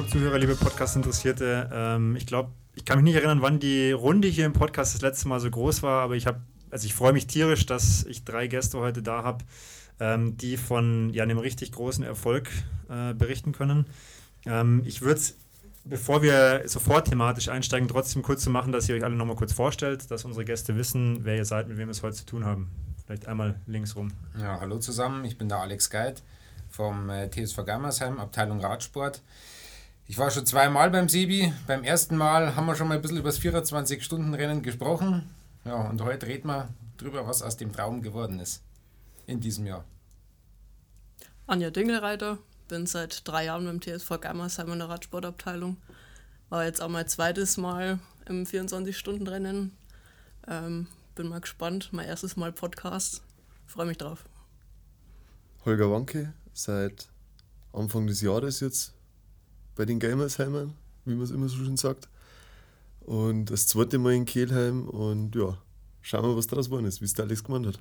Radsport-Zuhörer, liebe Podcast-Interessierte. Ähm, ich glaube, ich kann mich nicht erinnern, wann die Runde hier im Podcast das letzte Mal so groß war, aber ich habe, also ich freue mich tierisch, dass ich drei Gäste heute da habe, ähm, die von ja, einem richtig großen Erfolg äh, berichten können. Ähm, ich würde es, bevor wir sofort thematisch einsteigen, trotzdem kurz zu machen, dass ihr euch alle nochmal kurz vorstellt, dass unsere Gäste wissen, wer ihr seid, mit wem wir es heute zu tun haben. Vielleicht einmal links rum. Ja, hallo zusammen, ich bin der Alex Geit vom äh, TSV Gammersheim, Abteilung Radsport. Ich war schon zweimal beim Sebi. Beim ersten Mal haben wir schon mal ein bisschen über das 24-Stunden-Rennen gesprochen. Ja, und heute reden wir drüber, was aus dem Traum geworden ist in diesem Jahr. Anja Dingelreiter, bin seit drei Jahren beim TSV Gammersheim in der Radsportabteilung. War jetzt auch mein zweites Mal im 24-Stunden-Rennen. Ähm, bin mal gespannt. Mein erstes Mal Podcast. Freue mich drauf. Holger Wanke, seit Anfang des Jahres jetzt bei den Gamersheimern, wie man es immer so schön sagt. Und das zweite Mal in Kehlheim und ja, schauen wir, was daraus geworden ist, wie es der Alex gemeint hat.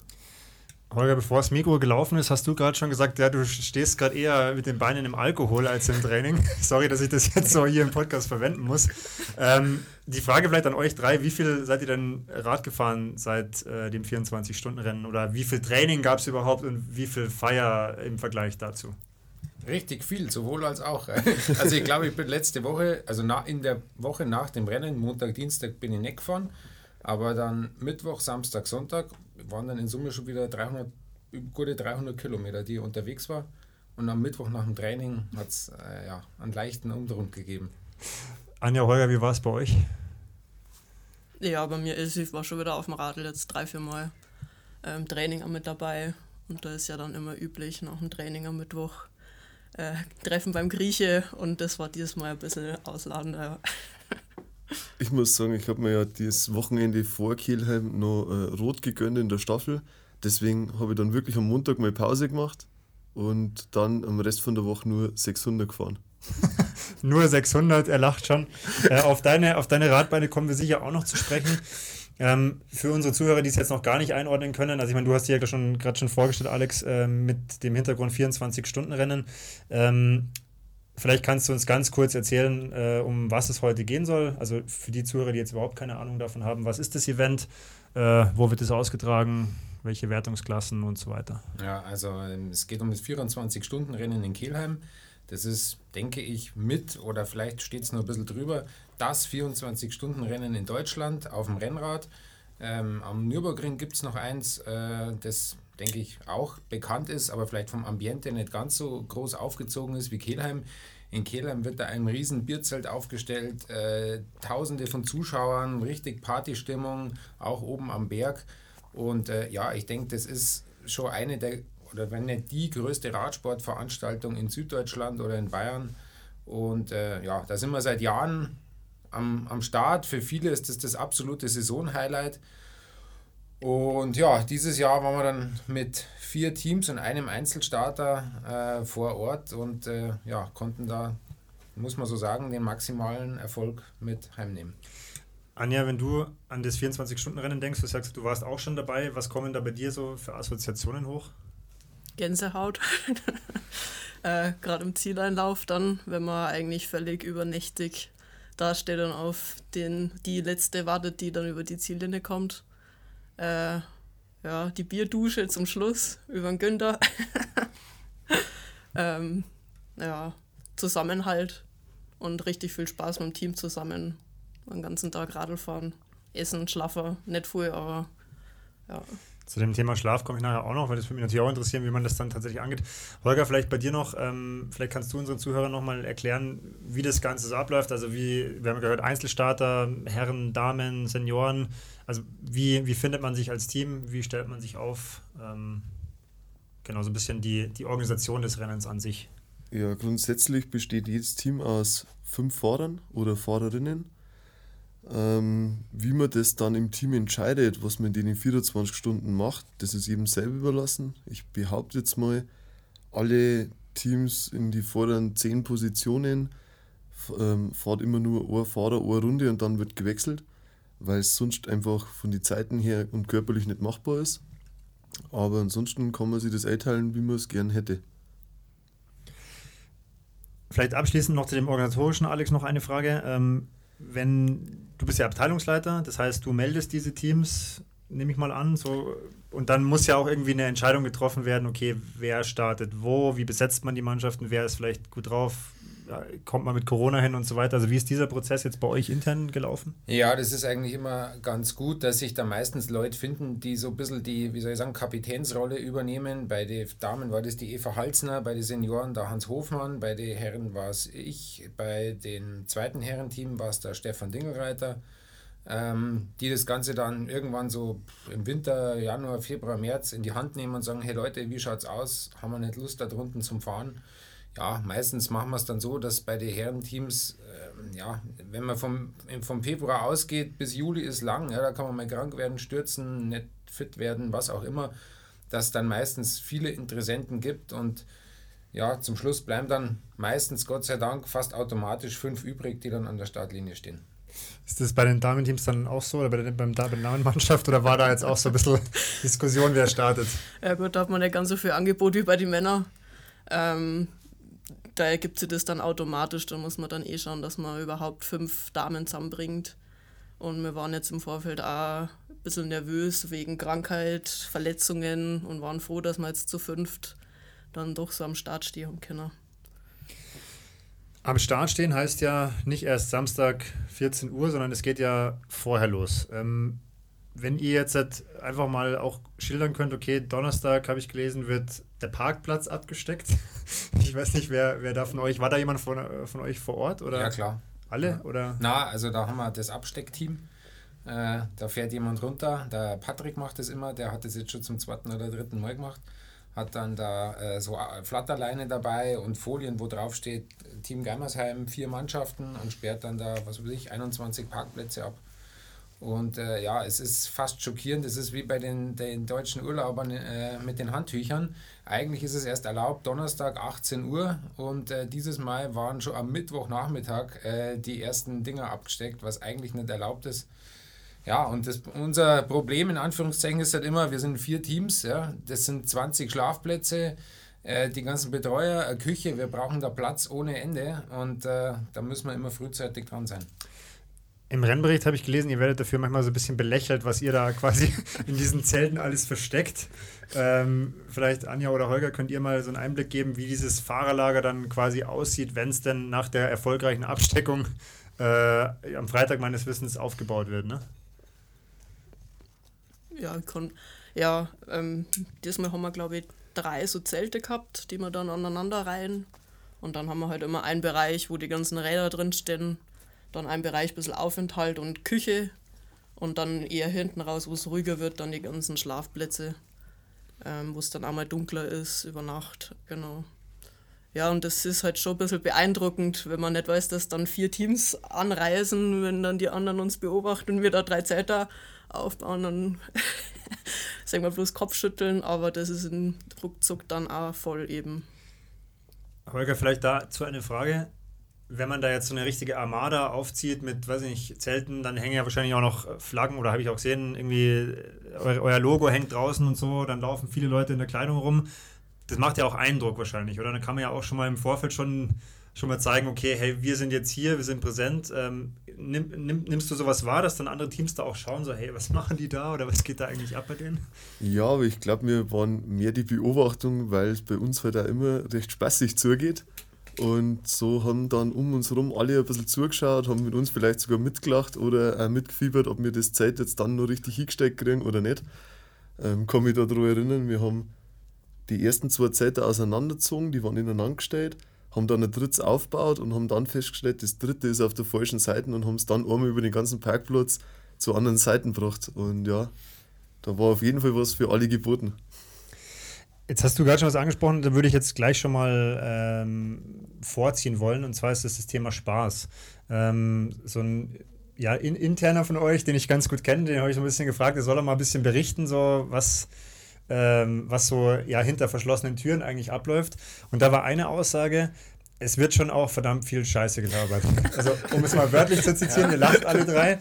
Holger, bevor das Mikro gelaufen ist, hast du gerade schon gesagt, ja, du stehst gerade eher mit den Beinen im Alkohol als im Training. Sorry, dass ich das jetzt so hier im Podcast verwenden muss. Ähm, die Frage vielleicht an euch drei, wie viel seid ihr denn Rad gefahren seit äh, dem 24-Stunden-Rennen oder wie viel Training gab es überhaupt und wie viel Feier im Vergleich dazu? Richtig viel, sowohl als auch. Also ich glaube, ich bin letzte Woche, also in der Woche nach dem Rennen, Montag, Dienstag bin ich nicht gefahren, aber dann Mittwoch, Samstag, Sonntag waren dann in Summe schon wieder 300, gute 300 Kilometer, die ich unterwegs war. Und am Mittwoch nach dem Training hat es äh, ja, einen leichten Untergrund gegeben. Anja Holger, wie war es bei euch? Ja, bei mir ist, ich war schon wieder auf dem Radl jetzt drei, vier Mal ähm, Training mit dabei. Und da ist ja dann immer üblich, nach dem Training am Mittwoch äh, Treffen beim Grieche. Und das war dieses Mal ein bisschen ausladender. Ich muss sagen, ich habe mir ja das Wochenende vor Kielheim noch äh, rot gegönnt in der Staffel. Deswegen habe ich dann wirklich am Montag mal Pause gemacht und dann am Rest von der Woche nur 600 gefahren. nur 600, er lacht schon. Äh, auf, deine, auf deine Radbeine kommen wir sicher auch noch zu sprechen. Ähm, für unsere Zuhörer, die es jetzt noch gar nicht einordnen können, also ich meine, du hast dir ja gerade schon, schon vorgestellt, Alex, äh, mit dem Hintergrund 24-Stunden-Rennen. Ähm, Vielleicht kannst du uns ganz kurz erzählen, äh, um was es heute gehen soll. Also für die Zuhörer, die jetzt überhaupt keine Ahnung davon haben, was ist das Event, äh, wo wird es ausgetragen, welche Wertungsklassen und so weiter. Ja, also ähm, es geht um das 24-Stunden-Rennen in Kelheim. Das ist, denke ich, mit oder vielleicht steht es noch ein bisschen drüber, das 24-Stunden-Rennen in Deutschland auf dem Rennrad. Ähm, am Nürburgring gibt es noch eins, äh, das denke ich, auch bekannt ist, aber vielleicht vom Ambiente nicht ganz so groß aufgezogen ist wie Kelheim. In Kelheim wird da ein riesen Bierzelt aufgestellt, äh, tausende von Zuschauern, richtig Partystimmung, auch oben am Berg. Und äh, ja, ich denke, das ist schon eine der, oder wenn nicht die größte Radsportveranstaltung in Süddeutschland oder in Bayern. Und äh, ja, da sind wir seit Jahren am, am Start. Für viele ist das das absolute Saisonhighlight. Und ja, dieses Jahr waren wir dann mit vier Teams und einem Einzelstarter äh, vor Ort und äh, ja, konnten da, muss man so sagen, den maximalen Erfolg mit heimnehmen. Anja, wenn du an das 24-Stunden-Rennen denkst, du sagst, du warst auch schon dabei, was kommen da bei dir so für Assoziationen hoch? Gänsehaut. äh, Gerade im Zieleinlauf dann, wenn man eigentlich völlig übernächtig dasteht und auf den, die letzte wartet, die dann über die Ziellinie kommt äh, ja, die Bierdusche zum Schluss über den Günther. ähm, ja, Zusammenhalt und richtig viel Spaß mit dem Team zusammen. Den ganzen Tag Radl fahren, essen, schlafen, nicht viel, aber ja. Zu dem Thema Schlaf komme ich nachher auch noch, weil das würde mich natürlich auch interessieren, wie man das dann tatsächlich angeht. Holger, vielleicht bei dir noch, ähm, vielleicht kannst du unseren Zuhörern nochmal erklären, wie das Ganze so abläuft. Also wie, wir haben gehört, Einzelstarter, Herren, Damen, Senioren. Also wie, wie findet man sich als Team, wie stellt man sich auf? Ähm, genau, so ein bisschen die, die Organisation des Rennens an sich. Ja, grundsätzlich besteht jedes Team aus fünf Fahrern oder Fahrerinnen ähm, wie man das dann im Team entscheidet, was man in den 24 Stunden macht, das ist jedem selber überlassen. Ich behaupte jetzt mal, alle Teams in die vorderen 10 Positionen ähm, fahrt immer nur ein Fahrer, eine Runde und dann wird gewechselt, weil es sonst einfach von den Zeiten her und körperlich nicht machbar ist. Aber ansonsten kann man sich das einteilen, wie man es gern hätte. vielleicht abschließend noch zu dem organisatorischen, Alex, noch eine Frage. Ähm, wenn du bist ja Abteilungsleiter, das heißt, du meldest diese Teams, nehme ich mal an, so und dann muss ja auch irgendwie eine Entscheidung getroffen werden, okay, wer startet wo, wie besetzt man die Mannschaften, wer ist vielleicht gut drauf, kommt man mit Corona hin und so weiter. Also wie ist dieser Prozess jetzt bei euch intern gelaufen? Ja, das ist eigentlich immer ganz gut, dass sich da meistens Leute finden, die so ein bisschen die, wie soll ich sagen, Kapitänsrolle übernehmen. Bei den Damen war das die Eva Halsner, bei den Senioren der Hans Hofmann, bei den Herren war es ich, bei dem zweiten Herrenteam war es der Stefan Dingelreiter. Ähm, die das Ganze dann irgendwann so im Winter, Januar, Februar, März in die Hand nehmen und sagen, hey Leute, wie schaut's aus? Haben wir nicht Lust da drunten zum Fahren? Ja, meistens machen wir es dann so, dass bei den Herrenteams, äh, ja, wenn man vom, vom Februar ausgeht, bis Juli ist lang, ja, da kann man mal krank werden, stürzen, nicht fit werden, was auch immer, dass dann meistens viele Interessenten gibt und ja, zum Schluss bleiben dann meistens, Gott sei Dank, fast automatisch fünf übrig, die dann an der Startlinie stehen. Ist das bei den Damenteams dann auch so oder bei der, beim, bei der Damenmannschaft oder war da jetzt auch so ein bisschen Diskussion, wer startet? Ja gut, da hat man nicht ganz so viel Angebot wie bei den Männern. Ähm, da ergibt sich das dann automatisch. Da muss man dann eh schauen, dass man überhaupt fünf Damen zusammenbringt. Und wir waren jetzt im Vorfeld auch ein bisschen nervös wegen Krankheit, Verletzungen und waren froh, dass wir jetzt zu fünft dann doch so am Start stehen können. Am Start stehen heißt ja nicht erst Samstag 14 Uhr, sondern es geht ja vorher los. Ähm, wenn ihr jetzt einfach mal auch schildern könnt, okay, Donnerstag habe ich gelesen, wird der Parkplatz abgesteckt. Ich weiß nicht, wer, wer da von euch, war da jemand von, von euch vor Ort? Oder? Ja, klar. Alle? Ja. Oder? Na, also da haben wir das Absteckteam. Äh, da fährt jemand runter. Der Patrick macht das immer, der hat das jetzt schon zum zweiten oder dritten Mal gemacht. Hat dann da äh, so Flatterleine dabei und Folien, wo drauf steht Team Geimersheim, vier Mannschaften und sperrt dann da, was weiß ich, 21 Parkplätze ab. Und äh, ja, es ist fast schockierend. Es ist wie bei den, den deutschen Urlaubern äh, mit den Handtüchern. Eigentlich ist es erst erlaubt, Donnerstag 18 Uhr. Und äh, dieses Mal waren schon am Mittwochnachmittag äh, die ersten Dinger abgesteckt, was eigentlich nicht erlaubt ist. Ja, und das, unser Problem in Anführungszeichen ist halt immer, wir sind vier Teams. Ja, das sind 20 Schlafplätze, äh, die ganzen Betreuer, eine Küche. Wir brauchen da Platz ohne Ende. Und äh, da müssen wir immer frühzeitig dran sein. Im Rennbericht habe ich gelesen, ihr werdet dafür manchmal so ein bisschen belächelt, was ihr da quasi in diesen Zelten alles versteckt. Ähm, vielleicht Anja oder Holger, könnt ihr mal so einen Einblick geben, wie dieses Fahrerlager dann quasi aussieht, wenn es denn nach der erfolgreichen Absteckung äh, am Freitag meines Wissens aufgebaut wird, ne? Ja, kann, ja ähm, diesmal haben wir, glaube ich, drei so Zelte gehabt, die wir dann aneinander reihen. Und dann haben wir halt immer einen Bereich, wo die ganzen Räder drin stehen dann ein Bereich ein bisschen Aufenthalt und Küche und dann eher hinten raus, wo es ruhiger wird, dann die ganzen Schlafplätze, ähm, wo es dann auch mal dunkler ist über Nacht, genau. Ja, und das ist halt schon ein bisschen beeindruckend, wenn man nicht weiß, dass dann vier Teams anreisen, wenn dann die anderen uns beobachten und wir da drei Zeiter aufbauen, dann sagen wir bloß Kopfschütteln, aber das ist ein Ruckzuck dann auch voll eben. Holger, vielleicht dazu eine Frage wenn man da jetzt so eine richtige Armada aufzieht mit, weiß ich nicht, Zelten, dann hängen ja wahrscheinlich auch noch Flaggen oder habe ich auch gesehen, irgendwie euer, euer, Logo hängt draußen und so, dann laufen viele Leute in der Kleidung rum. Das macht ja auch Eindruck wahrscheinlich, oder? Dann kann man ja auch schon mal im Vorfeld schon, schon mal zeigen, okay, hey, wir sind jetzt hier, wir sind präsent. Ähm, nimm, nimm, nimmst du sowas wahr, dass dann andere Teams da auch schauen, so, hey, was machen die da oder was geht da eigentlich ab bei denen? Ja, aber ich glaube, wir waren mehr die Beobachtung, weil es bei uns halt auch immer recht spaßig zugeht. Und so haben dann um uns herum alle ein bisschen zugeschaut, haben mit uns vielleicht sogar mitgelacht oder auch mitgefiebert, ob wir das Zeit jetzt dann noch richtig hingesteckt kriegen oder nicht. Ähm, kann mich daran erinnern, wir haben die ersten zwei Zeiten auseinandergezogen, die waren ineinander gestellt, haben dann ein drittes aufgebaut und haben dann festgestellt, das dritte ist auf der falschen Seite und haben es dann einmal über den ganzen Parkplatz zu anderen Seiten gebracht. Und ja, da war auf jeden Fall was für alle geboten. Jetzt hast du gerade schon was angesprochen, da würde ich jetzt gleich schon mal ähm, vorziehen wollen, und zwar ist das das Thema Spaß. Ähm, so ein ja, in, interner von euch, den ich ganz gut kenne, den habe ich so ein bisschen gefragt, der soll er mal ein bisschen berichten, so was, ähm, was so ja, hinter verschlossenen Türen eigentlich abläuft. Und da war eine Aussage, es wird schon auch verdammt viel Scheiße gelabert. Also, um es mal wörtlich zu zitieren, ihr lacht alle drei.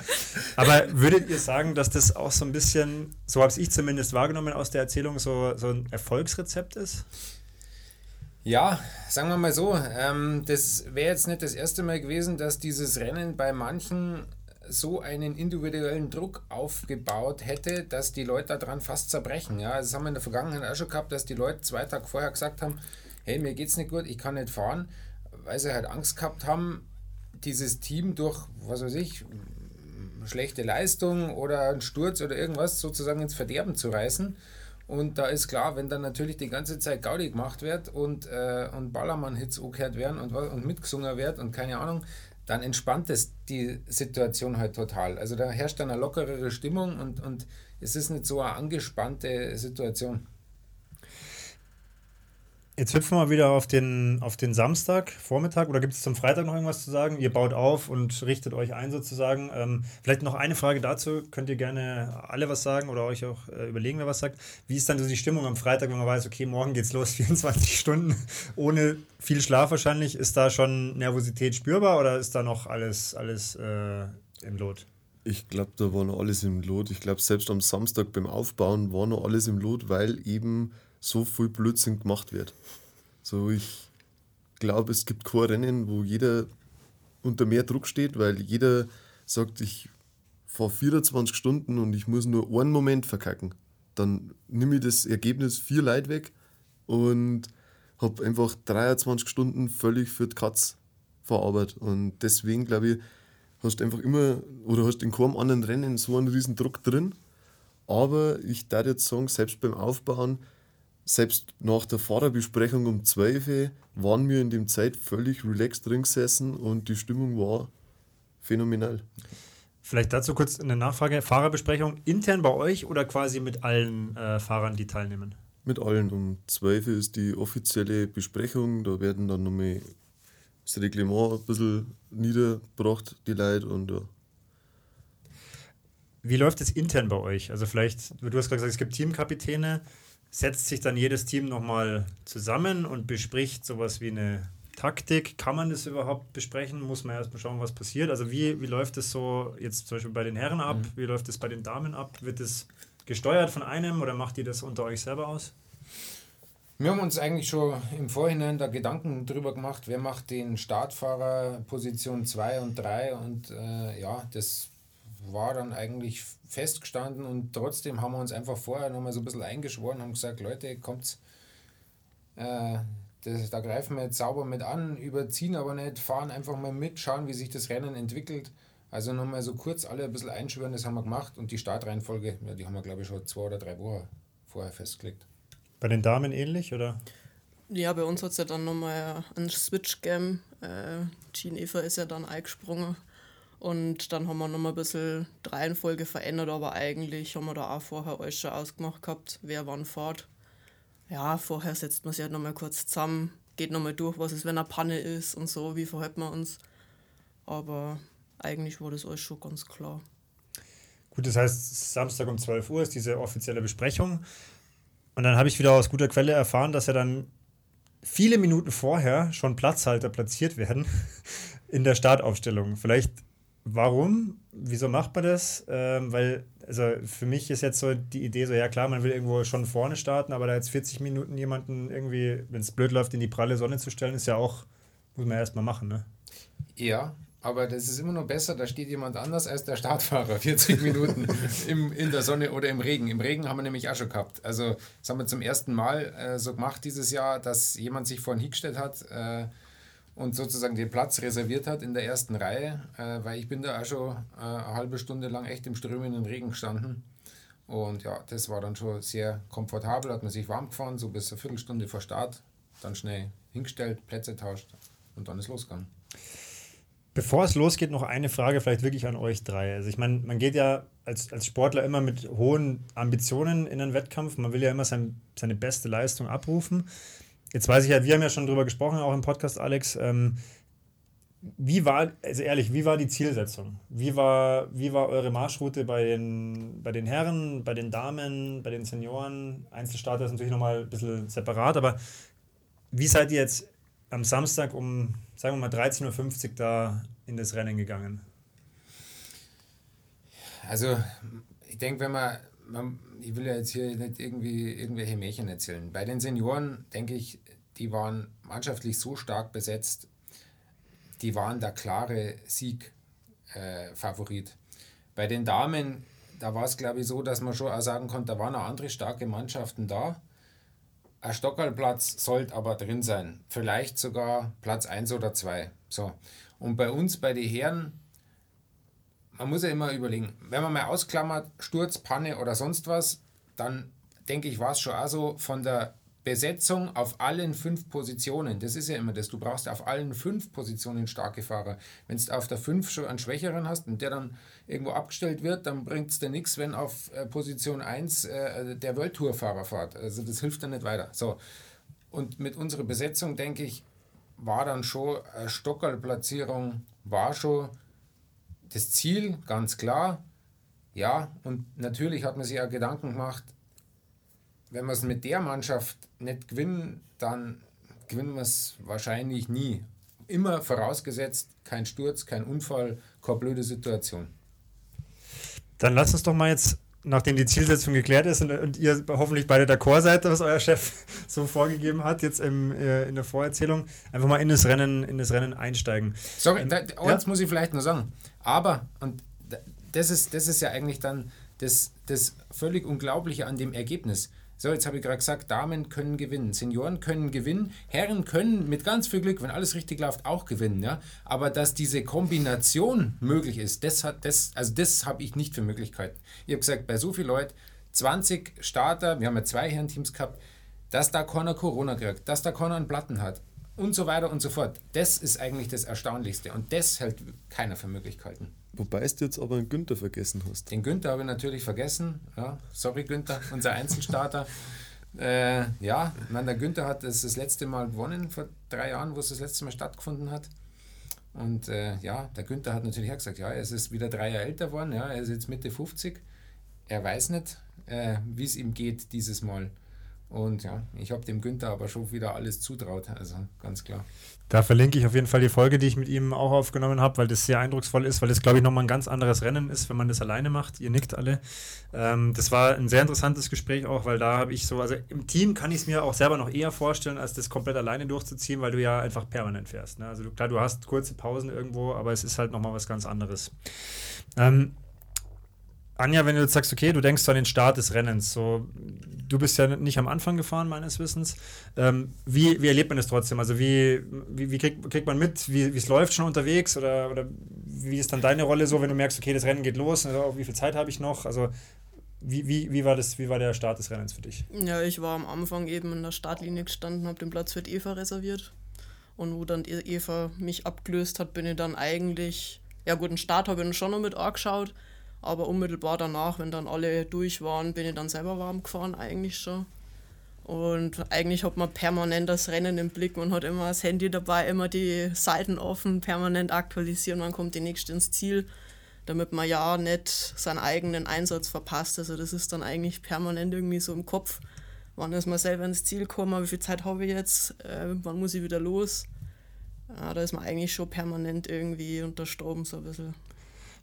Aber würdet ihr sagen, dass das auch so ein bisschen, so habe ich zumindest wahrgenommen aus der Erzählung, so, so ein Erfolgsrezept ist? Ja, sagen wir mal so, ähm, das wäre jetzt nicht das erste Mal gewesen, dass dieses Rennen bei manchen so einen individuellen Druck aufgebaut hätte, dass die Leute daran fast zerbrechen. Ja, das haben wir in der Vergangenheit auch schon gehabt, dass die Leute zwei Tage vorher gesagt haben, hey, mir geht's nicht gut, ich kann nicht fahren, weil sie halt Angst gehabt haben, dieses Team durch, was weiß ich, schlechte Leistung oder einen Sturz oder irgendwas sozusagen ins Verderben zu reißen. Und da ist klar, wenn dann natürlich die ganze Zeit Gaudi gemacht wird und, äh, und Ballermann-Hits angehört werden und, und mitgesungen wird und keine Ahnung, dann entspannt es die Situation halt total. Also da herrscht dann eine lockerere Stimmung und, und es ist nicht so eine angespannte Situation. Jetzt hüpfen wir wieder auf den, auf den Samstag, Vormittag, oder gibt es zum Freitag noch irgendwas zu sagen? Ihr baut auf und richtet euch ein sozusagen. Ähm, vielleicht noch eine Frage dazu, könnt ihr gerne alle was sagen oder euch auch äh, überlegen, wer was sagt. Wie ist dann so die Stimmung am Freitag, wenn man weiß, okay, morgen geht's los, 24 Stunden, ohne viel Schlaf wahrscheinlich. Ist da schon Nervosität spürbar oder ist da noch alles, alles äh, im Lot? Ich glaube, da war noch alles im Lot. Ich glaube, selbst am Samstag beim Aufbauen war noch alles im Lot, weil eben so viel Blödsinn gemacht wird. So, ich glaube, es gibt kein Rennen, wo jeder unter mehr Druck steht, weil jeder sagt, ich fahre 24 Stunden und ich muss nur einen Moment verkacken. Dann nehme ich das Ergebnis vier Leute weg und habe einfach 23 Stunden völlig für die Katz verarbeitet. Und deswegen glaube ich, hast du einfach immer oder hast in keinem anderen Rennen so einen riesen Druck drin. Aber ich darf jetzt sagen, selbst beim Aufbauen, selbst nach der Fahrerbesprechung um 12 Uhr waren wir in dem Zeit völlig relaxed drin gesessen und die Stimmung war phänomenal. Vielleicht dazu kurz eine Nachfrage. Fahrerbesprechung intern bei euch oder quasi mit allen äh, Fahrern, die teilnehmen? Mit allen. Um 12 Uhr ist die offizielle Besprechung. Da werden dann nochmal das Reglement ein bisschen niedergebracht, die Leute. Und ja. Wie läuft es intern bei euch? Also vielleicht, du hast gerade gesagt, es gibt Teamkapitäne setzt sich dann jedes Team nochmal zusammen und bespricht sowas wie eine Taktik. Kann man das überhaupt besprechen? Muss man erstmal schauen, was passiert. Also wie, wie läuft es so jetzt zum Beispiel bei den Herren ab? Mhm. Wie läuft es bei den Damen ab? Wird es gesteuert von einem oder macht ihr das unter euch selber aus? Wir haben uns eigentlich schon im Vorhinein da Gedanken drüber gemacht, wer macht den Startfahrer Position 2 und 3 und äh, ja, das war dann eigentlich festgestanden und trotzdem haben wir uns einfach vorher nochmal so ein bisschen eingeschworen, haben gesagt, Leute, kommt's, äh, da greifen wir jetzt sauber mit an, überziehen aber nicht, fahren einfach mal mit, schauen, wie sich das Rennen entwickelt. Also nochmal so kurz alle ein bisschen einschwören, das haben wir gemacht und die Startreihenfolge, ja, die haben wir glaube ich schon zwei oder drei Wochen vorher festgelegt. Bei den Damen ähnlich, oder? Ja, bei uns hat es ja dann nochmal ein Switch gegeben. Äh, Jean Eva ist ja dann eingesprungen und dann haben wir nochmal ein bisschen die Reihenfolge verändert, aber eigentlich haben wir da auch vorher alles schon ausgemacht gehabt, wer wann fährt. Ja, vorher setzt man sich halt nochmal kurz zusammen, geht nochmal durch, was ist, wenn eine Panne ist und so, wie verhält man uns. Aber eigentlich war das alles schon ganz klar. Gut, das heißt, Samstag um 12 Uhr ist diese offizielle Besprechung. Und dann habe ich wieder aus guter Quelle erfahren, dass ja dann viele Minuten vorher schon Platzhalter platziert werden in der Startaufstellung. Vielleicht Warum? Wieso macht man das? Ähm, weil, also für mich ist jetzt so die Idee so, ja klar, man will irgendwo schon vorne starten, aber da jetzt 40 Minuten jemanden irgendwie, wenn es blöd läuft, in die pralle Sonne zu stellen, ist ja auch, muss man erstmal machen, ne? Ja, aber das ist immer noch besser, da steht jemand anders als der Startfahrer, 40 Minuten im, in der Sonne oder im Regen. Im Regen haben wir nämlich auch schon gehabt. Also das haben wir zum ersten Mal äh, so gemacht dieses Jahr, dass jemand sich vorhin hingestellt hat, äh, und sozusagen den Platz reserviert hat in der ersten Reihe, äh, weil ich bin da auch schon äh, eine halbe Stunde lang echt im strömenden Regen gestanden. Und ja, das war dann schon sehr komfortabel, hat man sich warm gefahren, so bis eine Viertelstunde vor Start, dann schnell hingestellt, Plätze tauscht und dann ist losgegangen. Bevor es losgeht, noch eine Frage vielleicht wirklich an euch drei. Also ich meine, man geht ja als, als Sportler immer mit hohen Ambitionen in einen Wettkampf, man will ja immer sein, seine beste Leistung abrufen. Jetzt weiß ich ja, wir haben ja schon drüber gesprochen, auch im Podcast, Alex. Ähm, wie war, also ehrlich, wie war die Zielsetzung? Wie war, wie war eure Marschroute bei den, bei den Herren, bei den Damen, bei den Senioren? Einzelstarter ist natürlich nochmal ein bisschen separat, aber wie seid ihr jetzt am Samstag um, sagen wir mal, 13.50 Uhr da in das Rennen gegangen? Also, ich denke, wenn man, man ich will ja jetzt hier nicht irgendwie irgendwelche Märchen erzählen. Bei den Senioren, denke ich, die waren mannschaftlich so stark besetzt, die waren der klare Sieg-Favorit. Äh, Bei den Damen, da war es glaube ich so, dass man schon auch sagen konnte, da waren auch andere starke Mannschaften da. Ein Stockerlplatz sollte aber drin sein. Vielleicht sogar Platz 1 oder 2. So. Und bei uns, bei den Herren, man muss ja immer überlegen, wenn man mal ausklammert, Sturz, Panne oder sonst was, dann denke ich, war es schon auch so von der Besetzung auf allen fünf Positionen. Das ist ja immer das. Du brauchst auf allen fünf Positionen starke Fahrer. Wenn du auf der fünf schon einen Schwächeren hast und der dann irgendwo abgestellt wird, dann bringt es dir nichts, wenn auf äh, Position 1 äh, der Welttourfahrer fährt. Also das hilft dann nicht weiter. So. Und mit unserer Besetzung, denke ich, war dann schon eine Stockerlplatzierung, war schon das Ziel, ganz klar. Ja, und natürlich hat man sich auch Gedanken gemacht, wenn wir es mit der Mannschaft nicht gewinnen, dann gewinnen wir es wahrscheinlich nie. Immer vorausgesetzt, kein Sturz, kein Unfall, keine blöde Situation. Dann lass uns doch mal jetzt, nachdem die Zielsetzung geklärt ist und, und ihr hoffentlich beide d'accord seid, was euer Chef so vorgegeben hat, jetzt im, äh, in der Vorerzählung, einfach mal in das Rennen, in das Rennen einsteigen. Sorry, da, eins ja? muss ich vielleicht nur sagen. Aber, und das ist, das ist ja eigentlich dann das, das völlig Unglaubliche an dem Ergebnis. So, jetzt habe ich gerade gesagt, Damen können gewinnen, Senioren können gewinnen, Herren können mit ganz viel Glück, wenn alles richtig läuft, auch gewinnen. Ja? Aber dass diese Kombination möglich ist, das, hat, das, also das habe ich nicht für Möglichkeiten. Ich habe gesagt, bei so vielen Leuten, 20 Starter, wir haben ja zwei Herrenteams gehabt, dass da keiner Corona kriegt, dass da keiner einen Platten hat und so weiter und so fort. Das ist eigentlich das Erstaunlichste und das hält keiner für Möglichkeiten. Wobei du jetzt aber einen Günther vergessen hast. Den Günther habe ich natürlich vergessen. Ja, sorry Günther, unser Einzelstarter. äh, ja, meine, der Günther hat das das letzte Mal gewonnen, vor drei Jahren, wo es das letzte Mal stattgefunden hat. Und äh, ja, der Günther hat natürlich auch gesagt, ja, er ist wieder drei Jahre älter geworden, ja, er ist jetzt Mitte 50. Er weiß nicht, äh, wie es ihm geht dieses Mal. Und ja, ich habe dem Günther aber schon wieder alles zutraut, also ganz klar. Da verlinke ich auf jeden Fall die Folge, die ich mit ihm auch aufgenommen habe, weil das sehr eindrucksvoll ist, weil das, glaube ich, nochmal ein ganz anderes Rennen ist, wenn man das alleine macht. Ihr nickt alle. Ähm, das war ein sehr interessantes Gespräch auch, weil da habe ich so, also im Team kann ich es mir auch selber noch eher vorstellen, als das komplett alleine durchzuziehen, weil du ja einfach permanent fährst. Ne? Also klar, du hast kurze Pausen irgendwo, aber es ist halt nochmal was ganz anderes. Ähm, Anja, wenn du jetzt sagst, okay, du denkst an den Start des Rennens, so, du bist ja nicht am Anfang gefahren, meines Wissens. Ähm, wie, wie erlebt man das trotzdem? Also, wie, wie, wie kriegt, kriegt man mit, wie es läuft schon unterwegs? Oder, oder wie ist dann deine Rolle so, wenn du merkst, okay, das Rennen geht los, also, wie viel Zeit habe ich noch? Also, wie, wie, wie, war das, wie war der Start des Rennens für dich? Ja, ich war am Anfang eben in der Startlinie gestanden, habe den Platz für Eva reserviert. Und wo dann die Eva mich abgelöst hat, bin ich dann eigentlich, ja gut, den Start habe ich schon noch mit angeschaut, aber unmittelbar danach, wenn dann alle durch waren, bin ich dann selber warm gefahren, eigentlich schon. Und eigentlich hat man permanent das Rennen im Blick. Man hat immer das Handy dabei, immer die Seiten offen, permanent aktualisieren. Man kommt die nächste ins Ziel, damit man ja nicht seinen eigenen Einsatz verpasst. Also, das ist dann eigentlich permanent irgendwie so im Kopf. Wann ist man selber ins Ziel gekommen? Wie viel Zeit habe ich jetzt? Äh, wann muss ich wieder los? Ja, da ist man eigentlich schon permanent irgendwie unter Strom, so ein bisschen.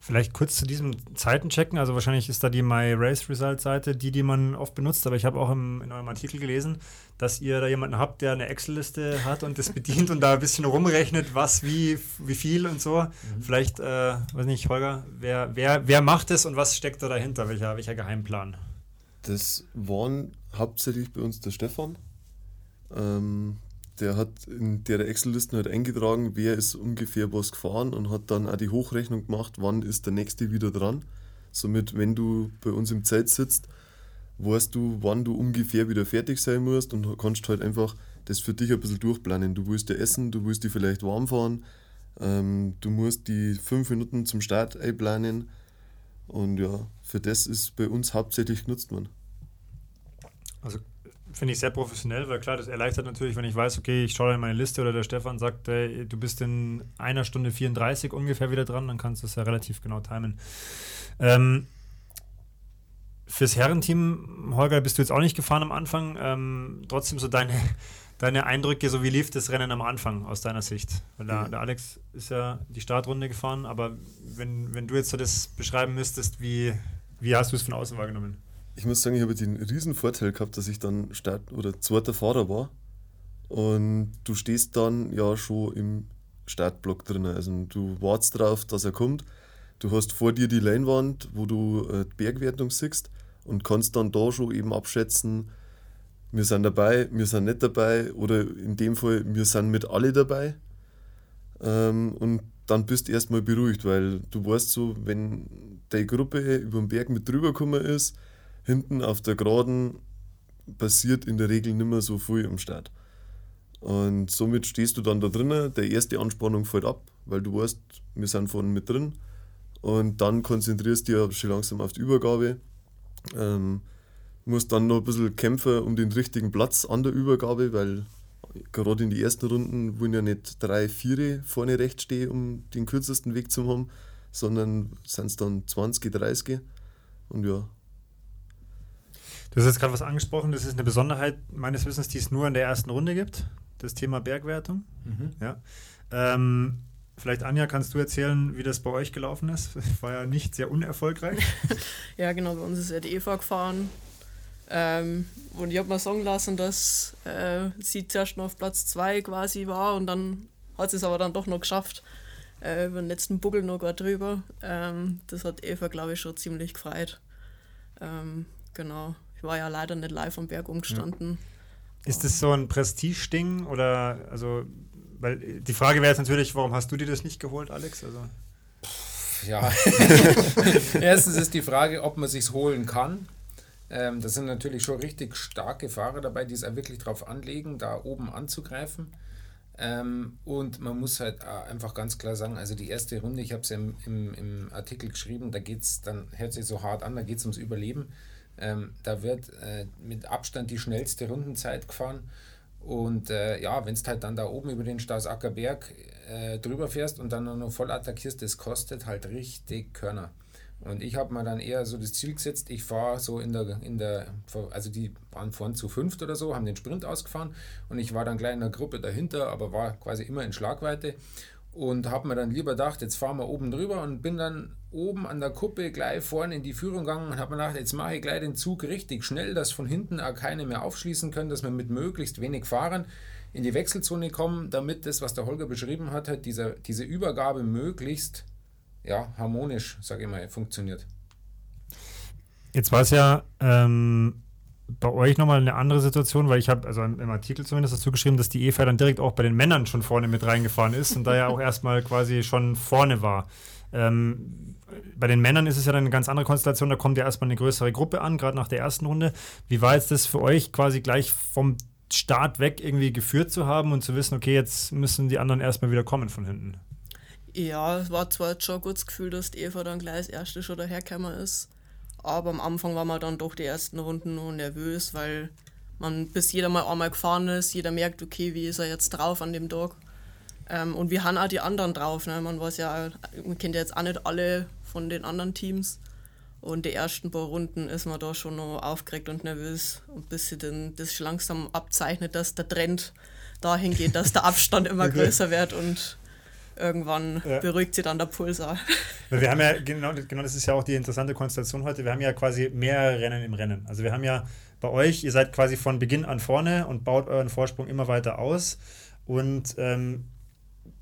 Vielleicht kurz zu diesem Zeitenchecken. Also wahrscheinlich ist da die My Race Result Seite, die, die man oft benutzt. Aber ich habe auch im, in eurem Artikel gelesen, dass ihr da jemanden habt, der eine Excel-Liste hat und das bedient und da ein bisschen rumrechnet, was, wie, wie viel und so. Mhm. Vielleicht, äh, weiß nicht, Holger, wer, wer, wer macht es und was steckt da dahinter? Welcher, welcher Geheimplan? Das waren hauptsächlich bei uns der Stefan. Ähm, der hat in der Excel-Listen halt eingetragen, wer ist ungefähr was gefahren und hat dann auch die Hochrechnung gemacht, wann ist der nächste wieder dran. Somit, wenn du bei uns im Zeit sitzt, weißt du, wann du ungefähr wieder fertig sein musst und kannst halt einfach das für dich ein bisschen durchplanen. Du willst ja essen, du willst die vielleicht warm fahren, ähm, du musst die fünf Minuten zum Start einplanen und ja, für das ist bei uns hauptsächlich genutzt worden. Also finde ich sehr professionell, weil klar, das erleichtert natürlich, wenn ich weiß, okay, ich schaue in meine Liste oder der Stefan sagt, ey, du bist in einer Stunde 34 ungefähr wieder dran, dann kannst du es ja relativ genau timen. Ähm, fürs Herrenteam, Holger, bist du jetzt auch nicht gefahren am Anfang. Ähm, trotzdem so deine, deine Eindrücke, so wie lief das Rennen am Anfang aus deiner Sicht? Weil der, der Alex ist ja die Startrunde gefahren, aber wenn, wenn du jetzt so das beschreiben müsstest, wie, wie hast du es von außen wahrgenommen? Ich muss sagen, ich habe den riesen Vorteil gehabt, dass ich dann Start oder zweiter Fahrer war Und du stehst dann ja schon im Startblock drin. Also du wartest darauf, dass er kommt. Du hast vor dir die Leinwand, wo du äh, die Bergwertung siehst und kannst dann da schon eben abschätzen, wir sind dabei, wir sind nicht dabei oder in dem Fall, wir sind mit alle dabei. Ähm, und dann bist du erstmal beruhigt, weil du weißt so, wenn die Gruppe über den Berg mit drüber gekommen ist, hinten auf der Geraden passiert in der Regel nicht mehr so viel im Start. Und somit stehst du dann da drinnen, der erste Anspannung fällt ab, weil du weißt, wir sind vorne mit drin. Und dann konzentrierst du dich schon langsam auf die Übergabe. Ähm, musst dann noch ein bisschen kämpfen um den richtigen Platz an der Übergabe, weil gerade in den ersten Runden wollen ja nicht drei, vier vorne rechts stehen, um den kürzesten Weg zu haben, sondern sind es dann 20, 30. Und ja. Du hast jetzt gerade was angesprochen, das ist eine Besonderheit meines Wissens, die es nur in der ersten Runde gibt, das Thema Bergwertung. Mhm. Ja. Ähm, vielleicht Anja, kannst du erzählen, wie das bei euch gelaufen ist? War ja nicht sehr unerfolgreich. ja, genau, bei uns ist ja die Eva gefahren ähm, und ich habe mir sagen lassen, dass äh, sie zuerst noch auf Platz 2 quasi war und dann hat sie es aber dann doch noch geschafft. Äh, über den letzten Buckel noch gar drüber. Ähm, das hat Eva, glaube ich, schon ziemlich gefreut. Ähm, genau. War ja leider nicht live am Berg umgestanden. Ja. Ist das so ein Prestige-Ding oder also weil die Frage wäre jetzt natürlich, warum hast du dir das nicht geholt, Alex? Also ja. Erstens ist die Frage, ob man sich holen kann. Ähm, da sind natürlich schon richtig starke Fahrer dabei, die es auch wirklich darauf anlegen, da oben anzugreifen. Ähm, und man muss halt einfach ganz klar sagen, also die erste Runde, ich habe es ja im, im, im, Artikel geschrieben, da geht es, dann hört sich so hart an, da geht es ums Überleben. Ähm, da wird äh, mit Abstand die schnellste Rundenzeit gefahren. Und äh, ja, wenn es halt dann da oben über den Stausackerberg äh, drüber fährst und dann noch voll attackierst, das kostet halt richtig Körner. Und ich habe mir dann eher so das Ziel gesetzt, ich fahre so in der, in der, also die waren vorne zu fünft oder so, haben den Sprint ausgefahren und ich war dann gleich in der Gruppe dahinter, aber war quasi immer in Schlagweite und habe mir dann lieber gedacht, jetzt fahren wir oben drüber und bin dann oben an der Kuppe gleich vorne in die Führung gegangen und habe mir gedacht, jetzt mache ich gleich den Zug richtig schnell, dass von hinten auch keine mehr aufschließen können, dass wir mit möglichst wenig Fahrern in die Wechselzone kommen, damit das, was der Holger beschrieben hat, halt diese, diese Übergabe möglichst ja, harmonisch, sage ich mal, funktioniert. Jetzt war es ja ähm, bei euch nochmal eine andere Situation, weil ich habe, also im Artikel zumindest dazu geschrieben, dass die Eva dann direkt auch bei den Männern schon vorne mit reingefahren ist und da ja auch erstmal quasi schon vorne war. Ähm, bei den Männern ist es ja dann eine ganz andere Konstellation, da kommt ja erstmal eine größere Gruppe an, gerade nach der ersten Runde. Wie war jetzt das für euch quasi gleich vom Start weg irgendwie geführt zu haben und zu wissen, okay, jetzt müssen die anderen erstmal wieder kommen von hinten? Ja, es war zwar schon ein gutes Gefühl, dass die Eva dann gleich als erste schon dahergekommen ist, aber am Anfang war man dann doch die ersten Runden nur nervös, weil man bis jeder mal einmal gefahren ist, jeder merkt, okay, wie ist er jetzt drauf an dem Tag. Ähm, und wir haben auch die anderen drauf. Ne? Man weiß ja, man kennt ja jetzt auch nicht alle von den anderen Teams. Und die ersten paar Runden ist man da schon noch aufgeregt und nervös. Und bis sie dann das langsam abzeichnet, dass der Trend dahin geht, dass der Abstand immer größer wird und irgendwann ja. beruhigt sie dann der Pulsar. Wir haben ja, genau, genau das ist ja auch die interessante Konstellation heute, wir haben ja quasi mehr Rennen im Rennen. Also wir haben ja bei euch, ihr seid quasi von Beginn an vorne und baut euren Vorsprung immer weiter aus. Und ähm,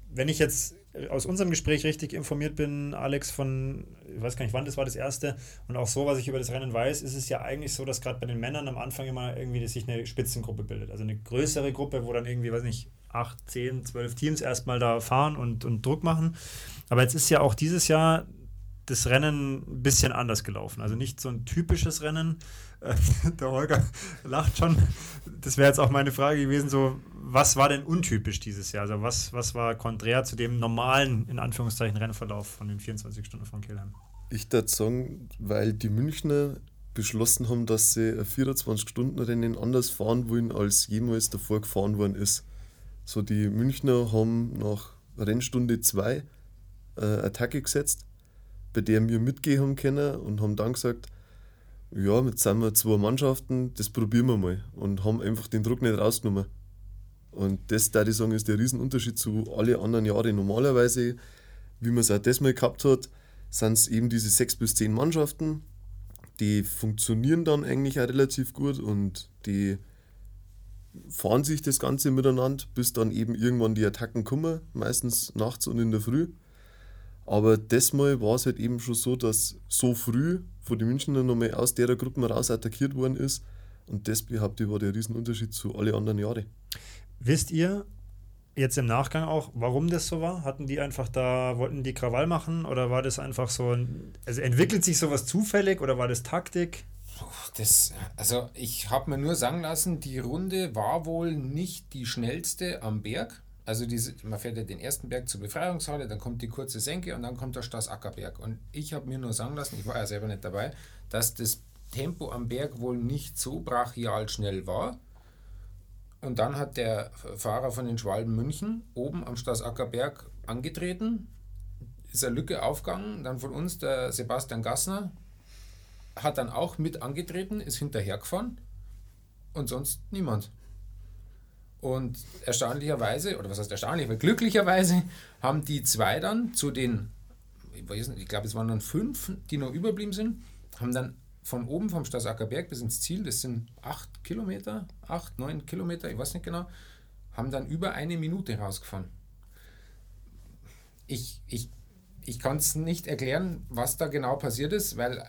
wenn ich jetzt aus unserem Gespräch richtig informiert bin, Alex, von, ich weiß gar nicht wann das war, das erste, und auch so, was ich über das Rennen weiß, ist es ja eigentlich so, dass gerade bei den Männern am Anfang immer irgendwie sich eine Spitzengruppe bildet. Also eine größere Gruppe, wo dann irgendwie, weiß nicht, 8, 10, 12 Teams erstmal da fahren und, und Druck machen. Aber jetzt ist ja auch dieses Jahr das Rennen ein bisschen anders gelaufen. Also nicht so ein typisches Rennen. Der Holger lacht schon. Das wäre jetzt auch meine Frage gewesen, so, was war denn untypisch dieses Jahr? Also was, was war konträr zu dem normalen, in Anführungszeichen, Rennverlauf von den 24 Stunden von Kelheim? Ich würde sagen, weil die Münchner beschlossen haben, dass sie ein 24-Stunden-Rennen anders fahren wollen, als jemals davor gefahren worden ist. So, die Münchner haben nach Rennstunde 2 äh, Attacke gesetzt, bei der wir mitgehen haben können und haben dann gesagt, ja, jetzt sind wir zwei Mannschaften, das probieren wir mal und haben einfach den Druck nicht rausgenommen. Und das, da ich sagen, ist der Riesenunterschied zu allen anderen Jahren. Normalerweise, wie man es auch das mal gehabt hat, sind es eben diese sechs bis zehn Mannschaften, die funktionieren dann eigentlich auch relativ gut und die fahren sich das Ganze miteinander, bis dann eben irgendwann die Attacken kommen, meistens nachts und in der Früh. Aber das Mal war es halt eben schon so, dass so früh von den Münchner nochmal aus der Gruppe raus attackiert worden ist. Und das behaupte ich war der Riesenunterschied zu alle anderen Jahre. Wisst ihr jetzt im Nachgang auch, warum das so war? Hatten die einfach da, wollten die Krawall machen oder war das einfach so ein, also entwickelt sich sowas zufällig oder war das Taktik? Das, also ich habe mir nur sagen lassen, die Runde war wohl nicht die schnellste am Berg. Also diese, man fährt ja den ersten Berg zur Befreiungshalle, dann kommt die kurze Senke und dann kommt der Stassackerberg. Und ich habe mir nur sagen lassen, ich war ja selber nicht dabei, dass das Tempo am Berg wohl nicht so brachial schnell war. Und dann hat der Fahrer von den Schwalben München oben am Stassackerberg angetreten, ist eine Lücke aufgegangen, dann von uns der Sebastian Gassner, hat dann auch mit angetreten, ist hinterhergefahren und sonst niemand. Und erstaunlicherweise, oder was heißt erstaunlich, aber glücklicherweise haben die zwei dann zu den, ich, nicht, ich glaube, es waren dann fünf, die noch überblieben sind, haben dann von oben vom Stassacker Berg bis ins Ziel, das sind acht Kilometer, acht, neun Kilometer, ich weiß nicht genau, haben dann über eine Minute rausgefahren. Ich, ich, ich kann es nicht erklären, was da genau passiert ist, weil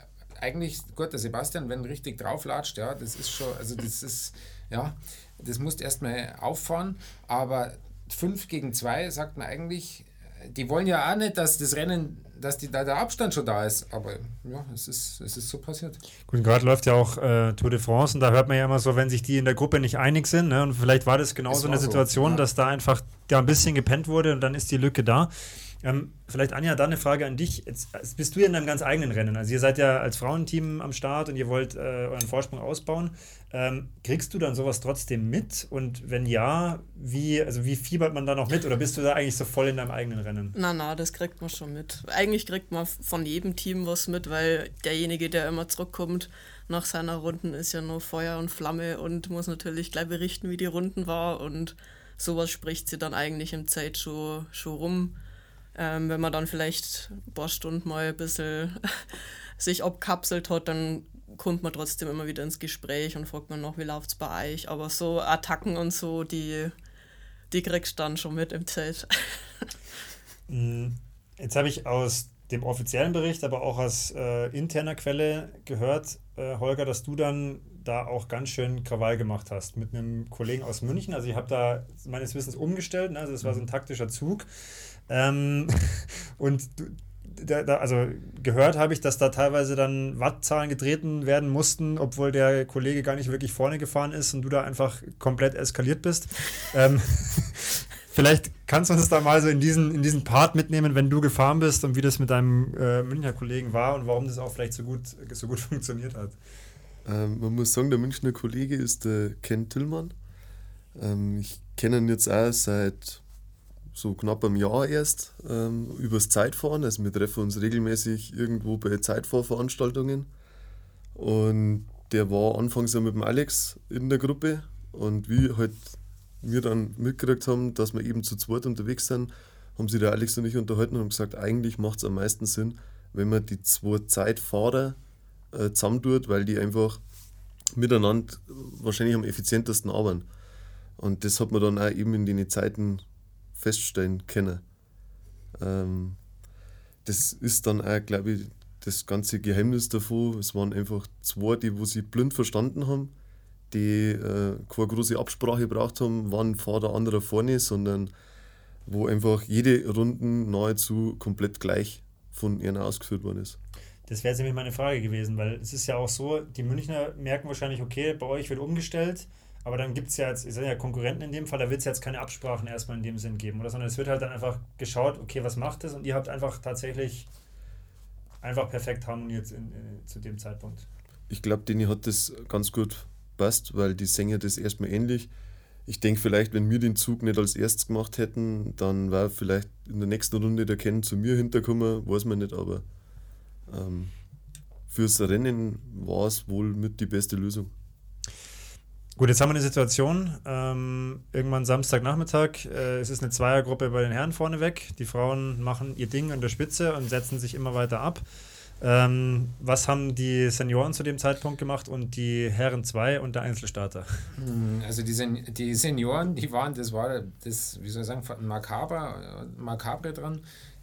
eigentlich, gut, der Sebastian, wenn richtig drauflatscht, ja, das ist schon, also das ist, ja, das musst erstmal auffahren, aber 5 gegen 2 sagt man eigentlich, die wollen ja auch nicht, dass das Rennen, dass die, da der Abstand schon da ist, aber ja, es ist, es ist so passiert. Gut, gerade läuft ja auch äh, Tour de France und da hört man ja immer so, wenn sich die in der Gruppe nicht einig sind, ne, und vielleicht war das genau so eine Situation, so, ja. dass da einfach da ein bisschen gepennt wurde und dann ist die Lücke da. Ähm, vielleicht, Anja, dann eine Frage an dich. Jetzt, bist du ja in einem ganz eigenen Rennen. Also ihr seid ja als Frauenteam am Start und ihr wollt äh, euren Vorsprung ausbauen. Ähm, kriegst du dann sowas trotzdem mit? Und wenn ja, wie, also wie fiebert man da noch mit? Oder bist du da eigentlich so voll in deinem eigenen Rennen? Na, na, das kriegt man schon mit. Eigentlich kriegt man von jedem Team was mit, weil derjenige, der immer zurückkommt nach seiner Runden, ist ja nur Feuer und Flamme und muss natürlich gleich berichten, wie die Runden war. Und sowas spricht sie dann eigentlich im Zeit schon, schon rum ähm, wenn man dann vielleicht ein paar Stunden mal ein bisschen sich abkapselt hat, dann kommt man trotzdem immer wieder ins Gespräch und fragt man noch, wie läuft es bei euch. Aber so Attacken und so, die, die kriegst du dann schon mit im Zelt. Mm, jetzt habe ich aus dem offiziellen Bericht, aber auch aus äh, interner Quelle gehört, äh, Holger, dass du dann da auch ganz schön Krawall gemacht hast mit einem Kollegen aus München. Also ich habe da meines Wissens umgestellt, ne? also das war so ein taktischer Zug. Ähm, und da, da, also gehört habe ich, dass da teilweise dann Wattzahlen getreten werden mussten, obwohl der Kollege gar nicht wirklich vorne gefahren ist und du da einfach komplett eskaliert bist. ähm, vielleicht kannst du uns da mal so in diesen, in diesen Part mitnehmen, wenn du gefahren bist und wie das mit deinem äh, Münchner Kollegen war und warum das auch vielleicht so gut, so gut funktioniert hat. Ähm, man muss sagen, der Münchner Kollege ist der Ken Tillmann. Ähm, ich kenne ihn jetzt auch seit so knapp einem Jahr erst ähm, übers Zeitfahren. Also wir treffen uns regelmäßig irgendwo bei Zeitfahrveranstaltungen. Und der war anfangs ja mit dem Alex in der Gruppe. Und wie halt wir dann mitgekriegt haben, dass wir eben zu zweit unterwegs sind, haben sich der Alex und ich unterhalten und haben gesagt, eigentlich macht es am meisten Sinn, wenn man die zwei Zeitfahrer äh, zusammentut, weil die einfach miteinander wahrscheinlich am effizientesten arbeiten. Und das hat man dann auch eben in den Zeiten feststellen können. Ähm, das ist dann auch, glaube ich, das ganze Geheimnis davon. Es waren einfach zwei, die wo sie blind verstanden haben, die äh, keine große Absprache gebraucht haben, wann fährt der andere vorne, sondern wo einfach jede Runde nahezu komplett gleich von ihnen ausgeführt worden ist. Das wäre nämlich meine Frage gewesen, weil es ist ja auch so, die Münchner merken wahrscheinlich, okay, bei euch wird umgestellt, aber dann gibt es ja jetzt, ihr seid ja Konkurrenten in dem Fall, da wird es jetzt keine Absprachen erstmal in dem Sinn geben, oder? Sondern es wird halt dann einfach geschaut, okay, was macht es? Und ihr habt einfach tatsächlich einfach perfekt harmoniert in, in, zu dem Zeitpunkt. Ich glaube, Dini hat das ganz gut passt, weil die Sänger das erstmal ähnlich. Ich denke vielleicht, wenn wir den Zug nicht als erstes gemacht hätten, dann wäre vielleicht in der nächsten Runde der Ken zu mir hinterkommen, weiß man nicht, aber ähm, fürs Rennen war es wohl mit die beste Lösung. Gut, jetzt haben wir eine Situation, ähm, irgendwann Samstagnachmittag, äh, es ist eine Zweiergruppe bei den Herren vorneweg. Die Frauen machen ihr Ding an der Spitze und setzen sich immer weiter ab. Ähm, was haben die Senioren zu dem Zeitpunkt gemacht und die Herren 2 und der Einzelstarter? Hm, also die, Sen die Senioren, die waren, das war das, wie soll ich sagen, makaber, makabre dran,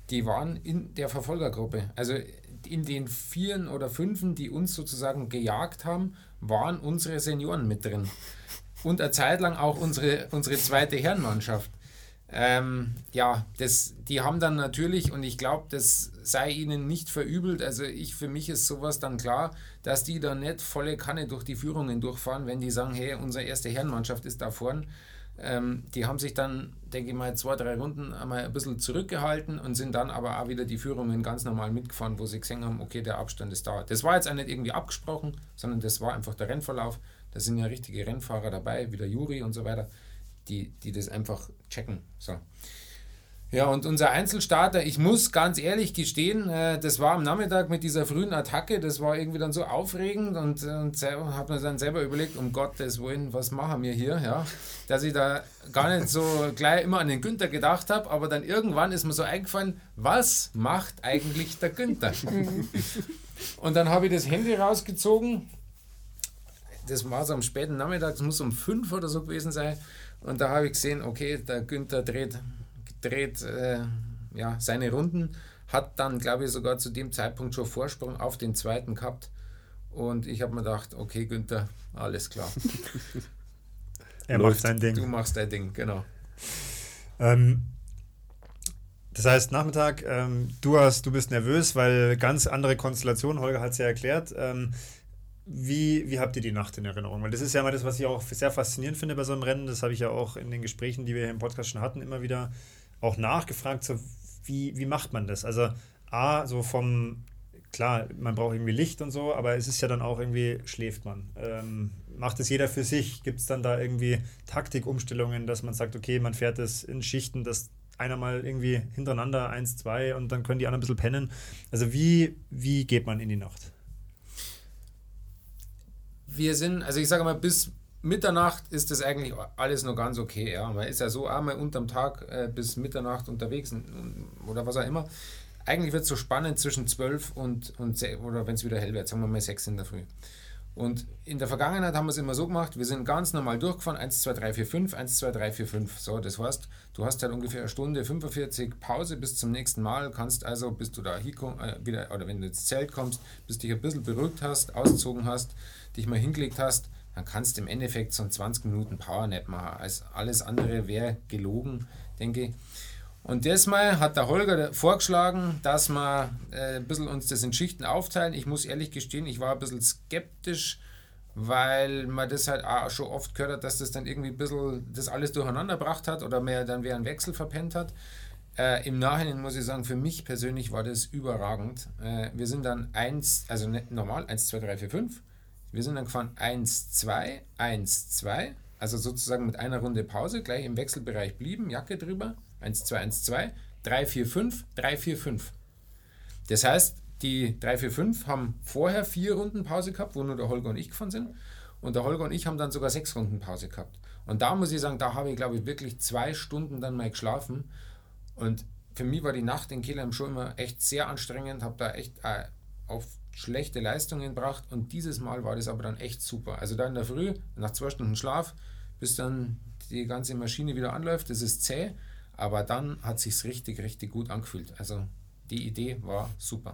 die waren in der Verfolgergruppe. Also in den Vieren oder Fünfen, die uns sozusagen gejagt haben, waren unsere Senioren mit drin. Und eine Zeit lang auch unsere, unsere zweite Herrenmannschaft. Ähm, ja, das, die haben dann natürlich, und ich glaube, das sei ihnen nicht verübelt, also ich, für mich ist sowas dann klar, dass die da nicht volle Kanne durch die Führungen durchfahren, wenn die sagen, hey, unsere erste Herrenmannschaft ist da vorn. Ähm, die haben sich dann, denke ich mal, zwei, drei Runden einmal ein bisschen zurückgehalten und sind dann aber auch wieder die Führungen ganz normal mitgefahren, wo sie gesehen haben, okay, der Abstand ist da. Das war jetzt auch nicht irgendwie abgesprochen, sondern das war einfach der Rennverlauf. Da sind ja richtige Rennfahrer dabei, wie der Juri und so weiter die, die das einfach checken. So. Ja, und unser Einzelstarter, ich muss ganz ehrlich gestehen, äh, das war am Nachmittag mit dieser frühen Attacke, das war irgendwie dann so aufregend und, und habe mir dann selber überlegt, um Gottes Willen, was machen wir hier, ja, dass ich da gar nicht so gleich immer an den Günther gedacht habe, aber dann irgendwann ist mir so eingefallen, was macht eigentlich der Günther? und dann habe ich das Handy rausgezogen, das war so am späten Nachmittag, es muss um fünf oder so gewesen sein, und da habe ich gesehen, okay, der Günther dreht, dreht äh, ja, seine Runden, hat dann, glaube ich, sogar zu dem Zeitpunkt schon Vorsprung auf den zweiten gehabt. Und ich habe mir gedacht, okay, Günther, alles klar. er macht sein Ding. Du machst dein Ding, genau. Ähm, das heißt, Nachmittag, ähm, du, hast, du bist nervös, weil ganz andere Konstellation, Holger hat es ja erklärt. Ähm, wie, wie habt ihr die Nacht in Erinnerung? Weil das ist ja mal das, was ich auch sehr faszinierend finde bei so einem Rennen. Das habe ich ja auch in den Gesprächen, die wir hier im Podcast schon hatten, immer wieder auch nachgefragt. So, wie, wie macht man das? Also, A, so vom, klar, man braucht irgendwie Licht und so, aber es ist ja dann auch irgendwie, schläft man. Ähm, macht es jeder für sich? Gibt es dann da irgendwie Taktikumstellungen, dass man sagt, okay, man fährt es in Schichten, dass einer mal irgendwie hintereinander, eins, zwei und dann können die anderen ein bisschen pennen. Also, wie, wie geht man in die Nacht? wir sind, also ich sage mal, bis Mitternacht ist das eigentlich alles noch ganz okay. Ja. Man ist ja so einmal unterm Tag äh, bis Mitternacht unterwegs oder was auch immer. Eigentlich wird es so spannend zwischen 12 und, und oder wenn es wieder hell wird, sagen wir mal 6 in der Früh. Und in der Vergangenheit haben wir es immer so gemacht, wir sind ganz normal durchgefahren, 1, 2, 3, 4, 5, 1, 2, 3, 4, 5. So, das heißt, du hast halt ungefähr eine Stunde 45 Pause bis zum nächsten Mal, kannst also, bis du da hinkommst, äh, wieder, oder wenn du ins Zelt kommst, bis dich ein bisschen beruhigt hast, ausgezogen hast, dich mal hingelegt hast, dann kannst du im Endeffekt so 20 Minuten Powernap machen. Als alles andere wäre gelogen, denke ich. Und diesmal hat der Holger vorgeschlagen, dass wir äh, ein bisschen uns das in Schichten aufteilen. Ich muss ehrlich gestehen, ich war ein bisschen skeptisch, weil man das halt auch schon oft gehört hat, dass das dann irgendwie ein bisschen das alles durcheinander gebracht hat oder mehr dann wer einen Wechsel verpennt hat. Äh, Im Nachhinein muss ich sagen, für mich persönlich war das überragend. Äh, wir sind dann 1, also nicht normal, 1, 2, 3, 4, 5 wir sind dann gefahren 1, 2, 1, 2, also sozusagen mit einer Runde Pause, gleich im Wechselbereich blieben, Jacke drüber, 1, 2, 1, 2, 3, 4, 5, 3, 4, 5. Das heißt, die 3, 4, 5 haben vorher vier Runden Pause gehabt, wo nur der Holger und ich gefahren sind. Und der Holger und ich haben dann sogar sechs Runden Pause gehabt. Und da muss ich sagen, da habe ich, glaube ich, wirklich zwei Stunden dann mal geschlafen. Und für mich war die Nacht in Kelheim schon immer echt sehr anstrengend, habe da echt äh, auf schlechte Leistungen gebracht und dieses Mal war das aber dann echt super. Also da in der Früh, nach zwei Stunden Schlaf, bis dann die ganze Maschine wieder anläuft, das ist zäh, aber dann hat sich richtig, richtig gut angefühlt. Also die Idee war super.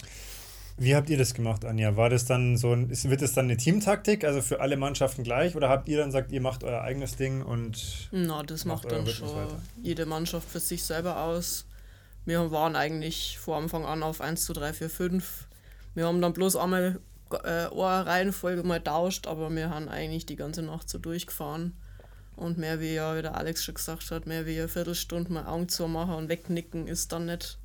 Wie habt ihr das gemacht, Anja? War das dann so ein, wird das dann eine Teamtaktik, also für alle Mannschaften gleich, oder habt ihr dann gesagt, ihr macht euer eigenes Ding und. Na, das macht, macht dann schon weiter? jede Mannschaft für sich selber aus. Wir waren eigentlich vor Anfang an auf 1 zu 3, 4, 5 wir haben dann bloß einmal äh, eine Reihenfolge mal tauscht, aber wir haben eigentlich die ganze Nacht so durchgefahren. Und mehr wie ja, wie der Alex schon gesagt hat, mehr wie eine Viertelstunde mal Augen zu machen und wegnicken ist dann nicht,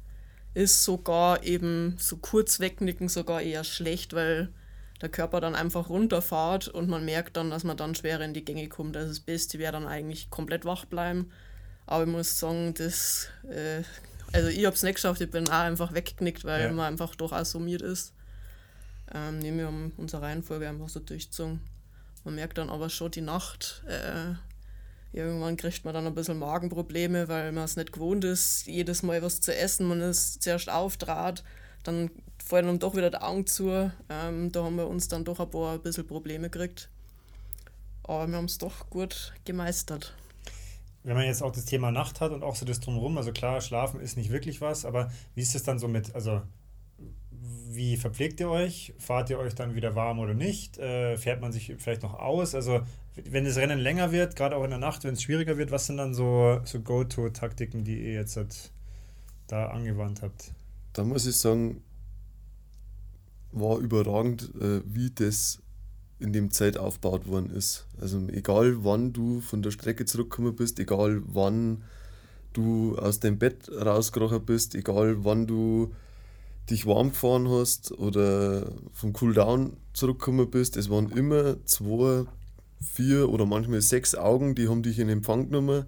ist sogar eben so kurz wegnicken sogar eher schlecht, weil der Körper dann einfach runterfährt und man merkt dann, dass man dann schwerer in die Gänge kommt. Also das Beste wäre dann eigentlich komplett wach bleiben. Aber ich muss sagen, das, äh, also ich habe es nicht geschafft, ich bin auch einfach weggeknickt, weil ja. man einfach doch assumiert ist. Ähm, nee, wir unsere Reihenfolge einfach so durchgezogen. Man merkt dann aber schon die Nacht, äh, irgendwann kriegt man dann ein bisschen Magenprobleme, weil man es nicht gewohnt ist, jedes Mal was zu essen. Man ist zuerst aufdraht, dann fallen dann doch wieder die Augen zu. Ähm, da haben wir uns dann doch ein paar ein bisschen Probleme gekriegt. Aber wir haben es doch gut gemeistert. Wenn man jetzt auch das Thema Nacht hat und auch so das drumherum, also klar, schlafen ist nicht wirklich was, aber wie ist es dann so mit, also wie verpflegt ihr euch? Fahrt ihr euch dann wieder warm oder nicht? Äh, fährt man sich vielleicht noch aus? Also wenn das Rennen länger wird, gerade auch in der Nacht, wenn es schwieriger wird, was sind dann so, so Go-To-Taktiken, die ihr jetzt halt da angewandt habt? Da muss ich sagen, war überragend, äh, wie das in dem Zeit aufgebaut worden ist. Also egal wann du von der Strecke zurückgekommen bist, egal wann du aus dem Bett rausgekrochen bist, egal wann du dich warm gefahren hast oder vom Cooldown zurückgekommen bist, es waren immer zwei, vier oder manchmal sechs Augen, die haben dich in Empfang genommen,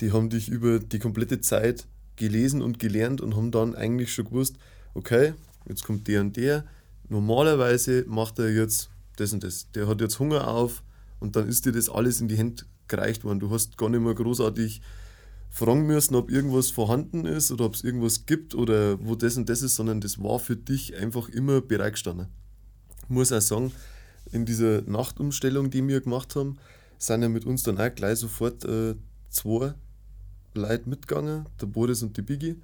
die haben dich über die komplette Zeit gelesen und gelernt und haben dann eigentlich schon gewusst, okay, jetzt kommt der und der, normalerweise macht er jetzt das und das. Der hat jetzt Hunger auf und dann ist dir das alles in die Hände gereicht worden. Du hast gar nicht mehr großartig fragen müssen, ob irgendwas vorhanden ist oder ob es irgendwas gibt oder wo das und das ist, sondern das war für dich einfach immer bereitgestanden. Ich muss auch sagen, in dieser Nachtumstellung, die wir gemacht haben, sind ja mit uns dann auch gleich sofort äh, zwei Leute mitgegangen, der Boris und die Biggie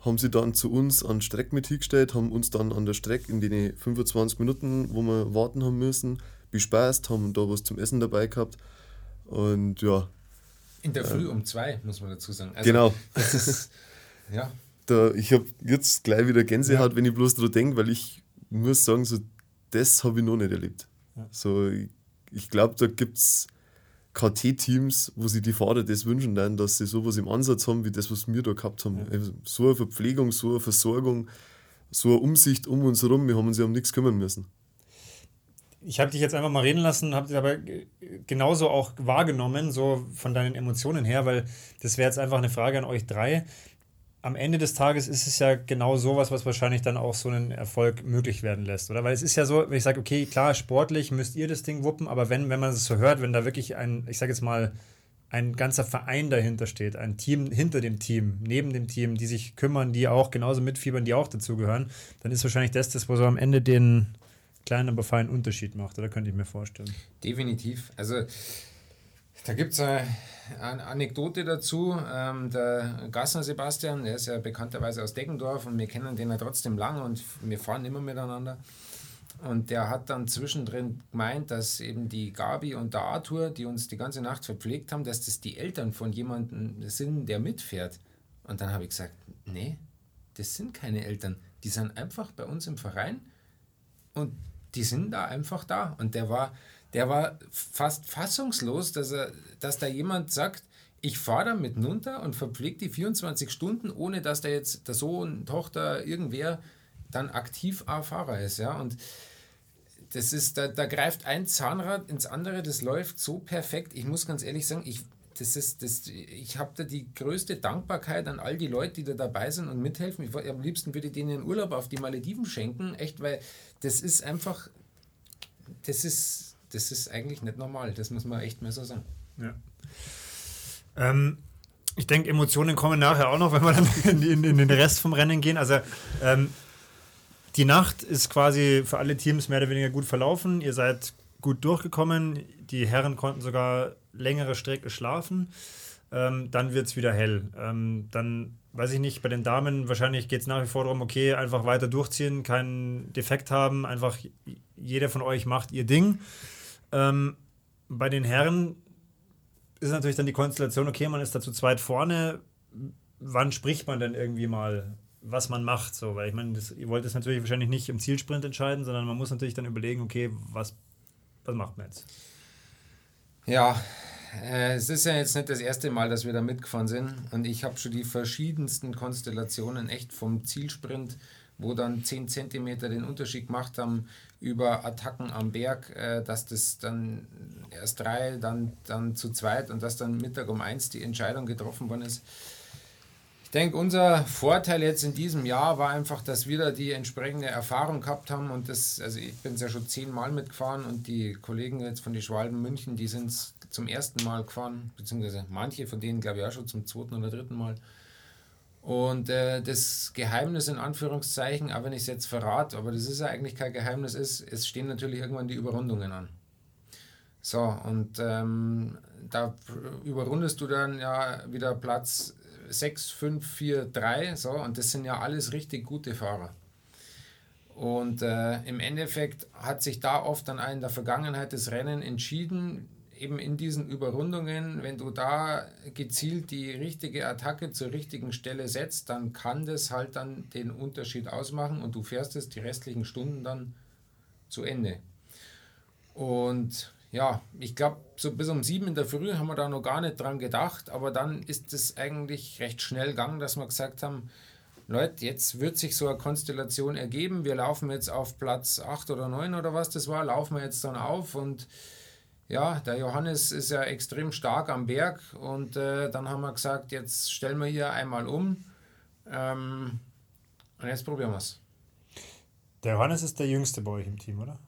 haben sie dann zu uns an Streck mit hingestellt, haben uns dann an der Strecke in den 25 Minuten, wo wir warten haben müssen, bespeist, haben da was zum Essen dabei gehabt. Und ja. In der Früh äh, um zwei, muss man dazu sagen. Also, genau. Das ist, ja. Da, ich habe jetzt gleich wieder Gänsehaut, ja. wenn ich bloß daran denke, weil ich muss sagen, so, das habe ich noch nicht erlebt. Ja. So, ich, ich glaube, da gibt es KT-Teams, wo sich die Fahrer das wünschen, dann, dass sie sowas im Ansatz haben, wie das, was wir da gehabt haben. Ja. Also so eine Verpflegung, so eine Versorgung, so eine Umsicht um uns herum, wir haben uns ja um nichts kümmern müssen. Ich habe dich jetzt einfach mal reden lassen, habe dich aber genauso auch wahrgenommen, so von deinen Emotionen her, weil das wäre jetzt einfach eine Frage an euch drei am Ende des Tages ist es ja genau sowas, was wahrscheinlich dann auch so einen Erfolg möglich werden lässt, oder? Weil es ist ja so, wenn ich sage, okay, klar, sportlich müsst ihr das Ding wuppen, aber wenn, wenn man es so hört, wenn da wirklich ein, ich sage jetzt mal, ein ganzer Verein dahinter steht, ein Team hinter dem Team, neben dem Team, die sich kümmern, die auch genauso mitfiebern, die auch dazugehören, dann ist wahrscheinlich das das, wo so am Ende den kleinen, aber feinen Unterschied macht, oder könnte ich mir vorstellen. Definitiv. Also da gibt es eine Anekdote dazu. Ähm, der Gassner Sebastian, der ist ja bekannterweise aus Deggendorf und wir kennen den ja trotzdem lange und wir fahren immer miteinander. Und der hat dann zwischendrin gemeint, dass eben die Gabi und der Arthur, die uns die ganze Nacht verpflegt haben, dass das die Eltern von jemandem sind, der mitfährt. Und dann habe ich gesagt, nee, das sind keine Eltern. Die sind einfach bei uns im Verein und die sind da einfach da. Und der war, der war fast fassungslos, dass, er, dass da jemand sagt, ich fahre da runter und verpflege die 24 Stunden, ohne dass da jetzt der Sohn, Tochter, irgendwer dann aktiv Fahrer ist. Ja? Und das ist, da, da greift ein Zahnrad ins andere, das läuft so perfekt. Ich muss ganz ehrlich sagen, ich, das ist, das, ich habe da die größte Dankbarkeit an all die Leute, die da dabei sind und mithelfen. Ich, am liebsten würde ich denen einen Urlaub auf die Malediven schenken, echt, weil das ist einfach, das ist das ist eigentlich nicht normal. Das muss man echt mal so sagen. Ja. Ähm, ich denke, Emotionen kommen nachher auch noch, wenn wir dann in, in, in den Rest vom Rennen gehen. Also ähm, die Nacht ist quasi für alle Teams mehr oder weniger gut verlaufen. Ihr seid gut durchgekommen. Die Herren konnten sogar längere Strecke schlafen. Ähm, dann wird es wieder hell. Ähm, dann weiß ich nicht, bei den Damen wahrscheinlich geht es nach wie vor darum, okay, einfach weiter durchziehen, keinen Defekt haben, einfach jeder von euch macht ihr Ding. Ähm, bei den Herren ist natürlich dann die Konstellation, okay, man ist da zu zweit vorne. Wann spricht man denn irgendwie mal, was man macht? So, weil ich meine, das, ihr wollt es natürlich wahrscheinlich nicht im Zielsprint entscheiden, sondern man muss natürlich dann überlegen, okay, was, was macht man jetzt? Ja, äh, es ist ja jetzt nicht das erste Mal, dass wir da mitgefahren sind und ich habe schon die verschiedensten Konstellationen echt vom Zielsprint wo dann 10 cm den Unterschied gemacht haben über Attacken am Berg, äh, dass das dann erst drei, dann, dann zu zweit und dass dann Mittag um eins die Entscheidung getroffen worden ist. Denke, unser Vorteil jetzt in diesem Jahr war einfach, dass wir da die entsprechende Erfahrung gehabt haben und das, also ich bin ja schon zehnmal mitgefahren und die Kollegen jetzt von die Schwalben München, die sind zum ersten Mal gefahren, beziehungsweise manche von denen glaube ich auch schon zum zweiten oder dritten Mal. Und äh, das Geheimnis in Anführungszeichen, auch wenn ich es jetzt verrate, aber das ist ja eigentlich kein Geheimnis, ist, es stehen natürlich irgendwann die Überrundungen an. So, und ähm, da überrundest du dann ja wieder Platz 6, 5, 4, 3, so, und das sind ja alles richtig gute Fahrer. Und äh, im Endeffekt hat sich da oft dann in der Vergangenheit das Rennen entschieden, eben in diesen Überrundungen, wenn du da gezielt die richtige Attacke zur richtigen Stelle setzt, dann kann das halt dann den Unterschied ausmachen und du fährst es die restlichen Stunden dann zu Ende. Und ja, ich glaube, so bis um sieben in der Früh haben wir da noch gar nicht dran gedacht, aber dann ist es eigentlich recht schnell gegangen, dass wir gesagt haben, Leute, jetzt wird sich so eine Konstellation ergeben. Wir laufen jetzt auf Platz 8 oder 9 oder was das war, laufen wir jetzt dann auf und ja, der Johannes ist ja extrem stark am Berg und äh, dann haben wir gesagt, jetzt stellen wir hier einmal um ähm, und jetzt probieren wir es. Der Johannes ist der Jüngste bei euch im Team, oder?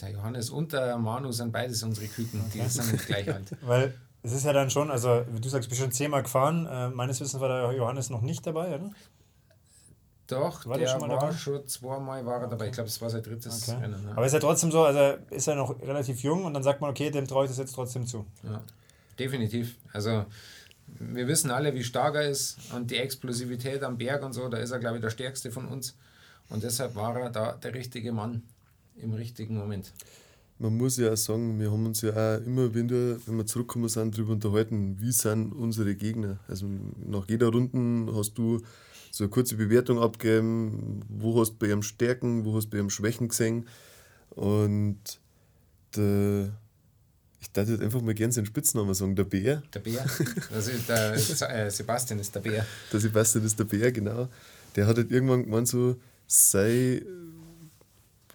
Der Johannes und der Manu sind beides unsere Küken, die sind nicht gleich alt. Weil es ist ja dann schon, also du sagst, du bist schon zehnmal gefahren. Äh, meines Wissens war der Johannes noch nicht dabei, oder? Doch, war der, schon, war dabei? schon zweimal war er dabei. Ich glaube, es war sein drittes okay. Rennen. Ne? Aber ist ja trotzdem so, also ist er noch relativ jung und dann sagt man, okay, dem traue ich das jetzt trotzdem zu. Ja, definitiv. Also wir wissen alle, wie stark er ist und die Explosivität am Berg und so, da ist er, glaube ich, der stärkste von uns. Und deshalb war er da der richtige Mann im richtigen Moment man muss ja auch sagen, wir haben uns ja auch immer wieder, wenn wir zurückkommen sind, darüber unterhalten, wie sind unsere Gegner. Also nach jeder Runde hast du so eine kurze Bewertung abgegeben, wo hast du bei ihrem Stärken, wo hast du bei ihrem Schwächen gesehen. Und der, ich dachte jetzt einfach mal gerne seinen Spitznamen sagen, der Bär. Der Bär, also der äh, Sebastian ist der Bär. Der Sebastian ist der Bär, genau. Der hat halt irgendwann gemeint so, sei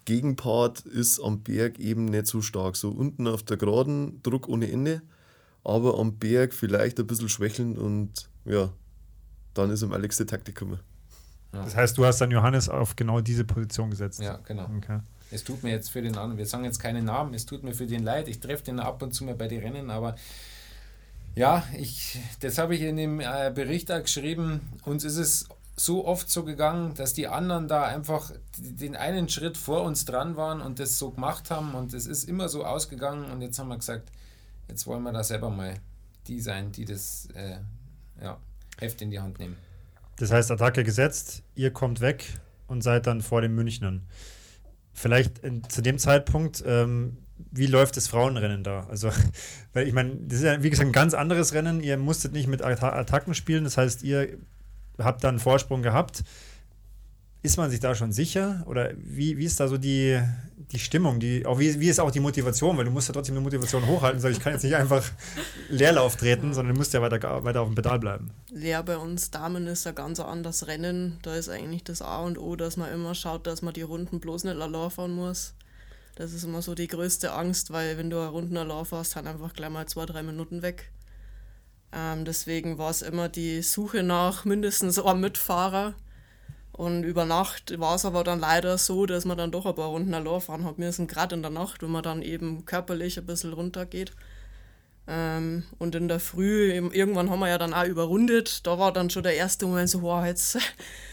Gegenpart ist am Berg eben nicht so stark. So unten auf der Geraden Druck ohne Ende, aber am Berg vielleicht ein bisschen schwächelnd und ja, dann ist am Alex die Taktik gekommen. Ja. Das heißt, du hast dann Johannes auf genau diese Position gesetzt. Ja, genau. Okay. Es tut mir jetzt für den anderen, wir sagen jetzt keine Namen, es tut mir für den leid, ich treffe den ab und zu mal bei den Rennen, aber ja, ich, das habe ich in dem äh, Bericht auch geschrieben. Uns ist es so oft so gegangen, dass die anderen da einfach den einen Schritt vor uns dran waren und das so gemacht haben und es ist immer so ausgegangen und jetzt haben wir gesagt, jetzt wollen wir da selber mal die sein, die das äh, ja, Heft in die Hand nehmen. Das heißt, Attacke gesetzt, ihr kommt weg und seid dann vor den Münchnern. Vielleicht in, zu dem Zeitpunkt, ähm, wie läuft das Frauenrennen da? Also, weil ich meine, das ist ja wie gesagt ein ganz anderes Rennen. Ihr musstet nicht mit Attacken spielen, das heißt, ihr habt dann einen Vorsprung gehabt. Ist man sich da schon sicher? Oder wie, wie ist da so die, die Stimmung? Die, auch wie, wie ist auch die Motivation? Weil du musst ja trotzdem die Motivation hochhalten. Ich kann jetzt nicht einfach Leerlauf treten, sondern du musst ja weiter, weiter auf dem Pedal bleiben. Ja, bei uns Damen ist ja ganz anders Rennen. Da ist eigentlich das A und O, dass man immer schaut, dass man die Runden bloß nicht allein fahren muss. Das ist immer so die größte Angst, weil wenn du eine Runden allein fährst, dann einfach gleich mal zwei, drei Minuten weg. Ähm, deswegen war es immer die Suche nach mindestens einem Mitfahrer. Und über Nacht war es aber dann leider so, dass man dann doch ein paar Runden allein fahren hat. Sind gerade in der Nacht, wenn man dann eben körperlich ein bisschen runtergeht. Ähm, und in der Früh, irgendwann haben wir ja dann auch überrundet. Da war dann schon der erste Moment so, wow, jetzt,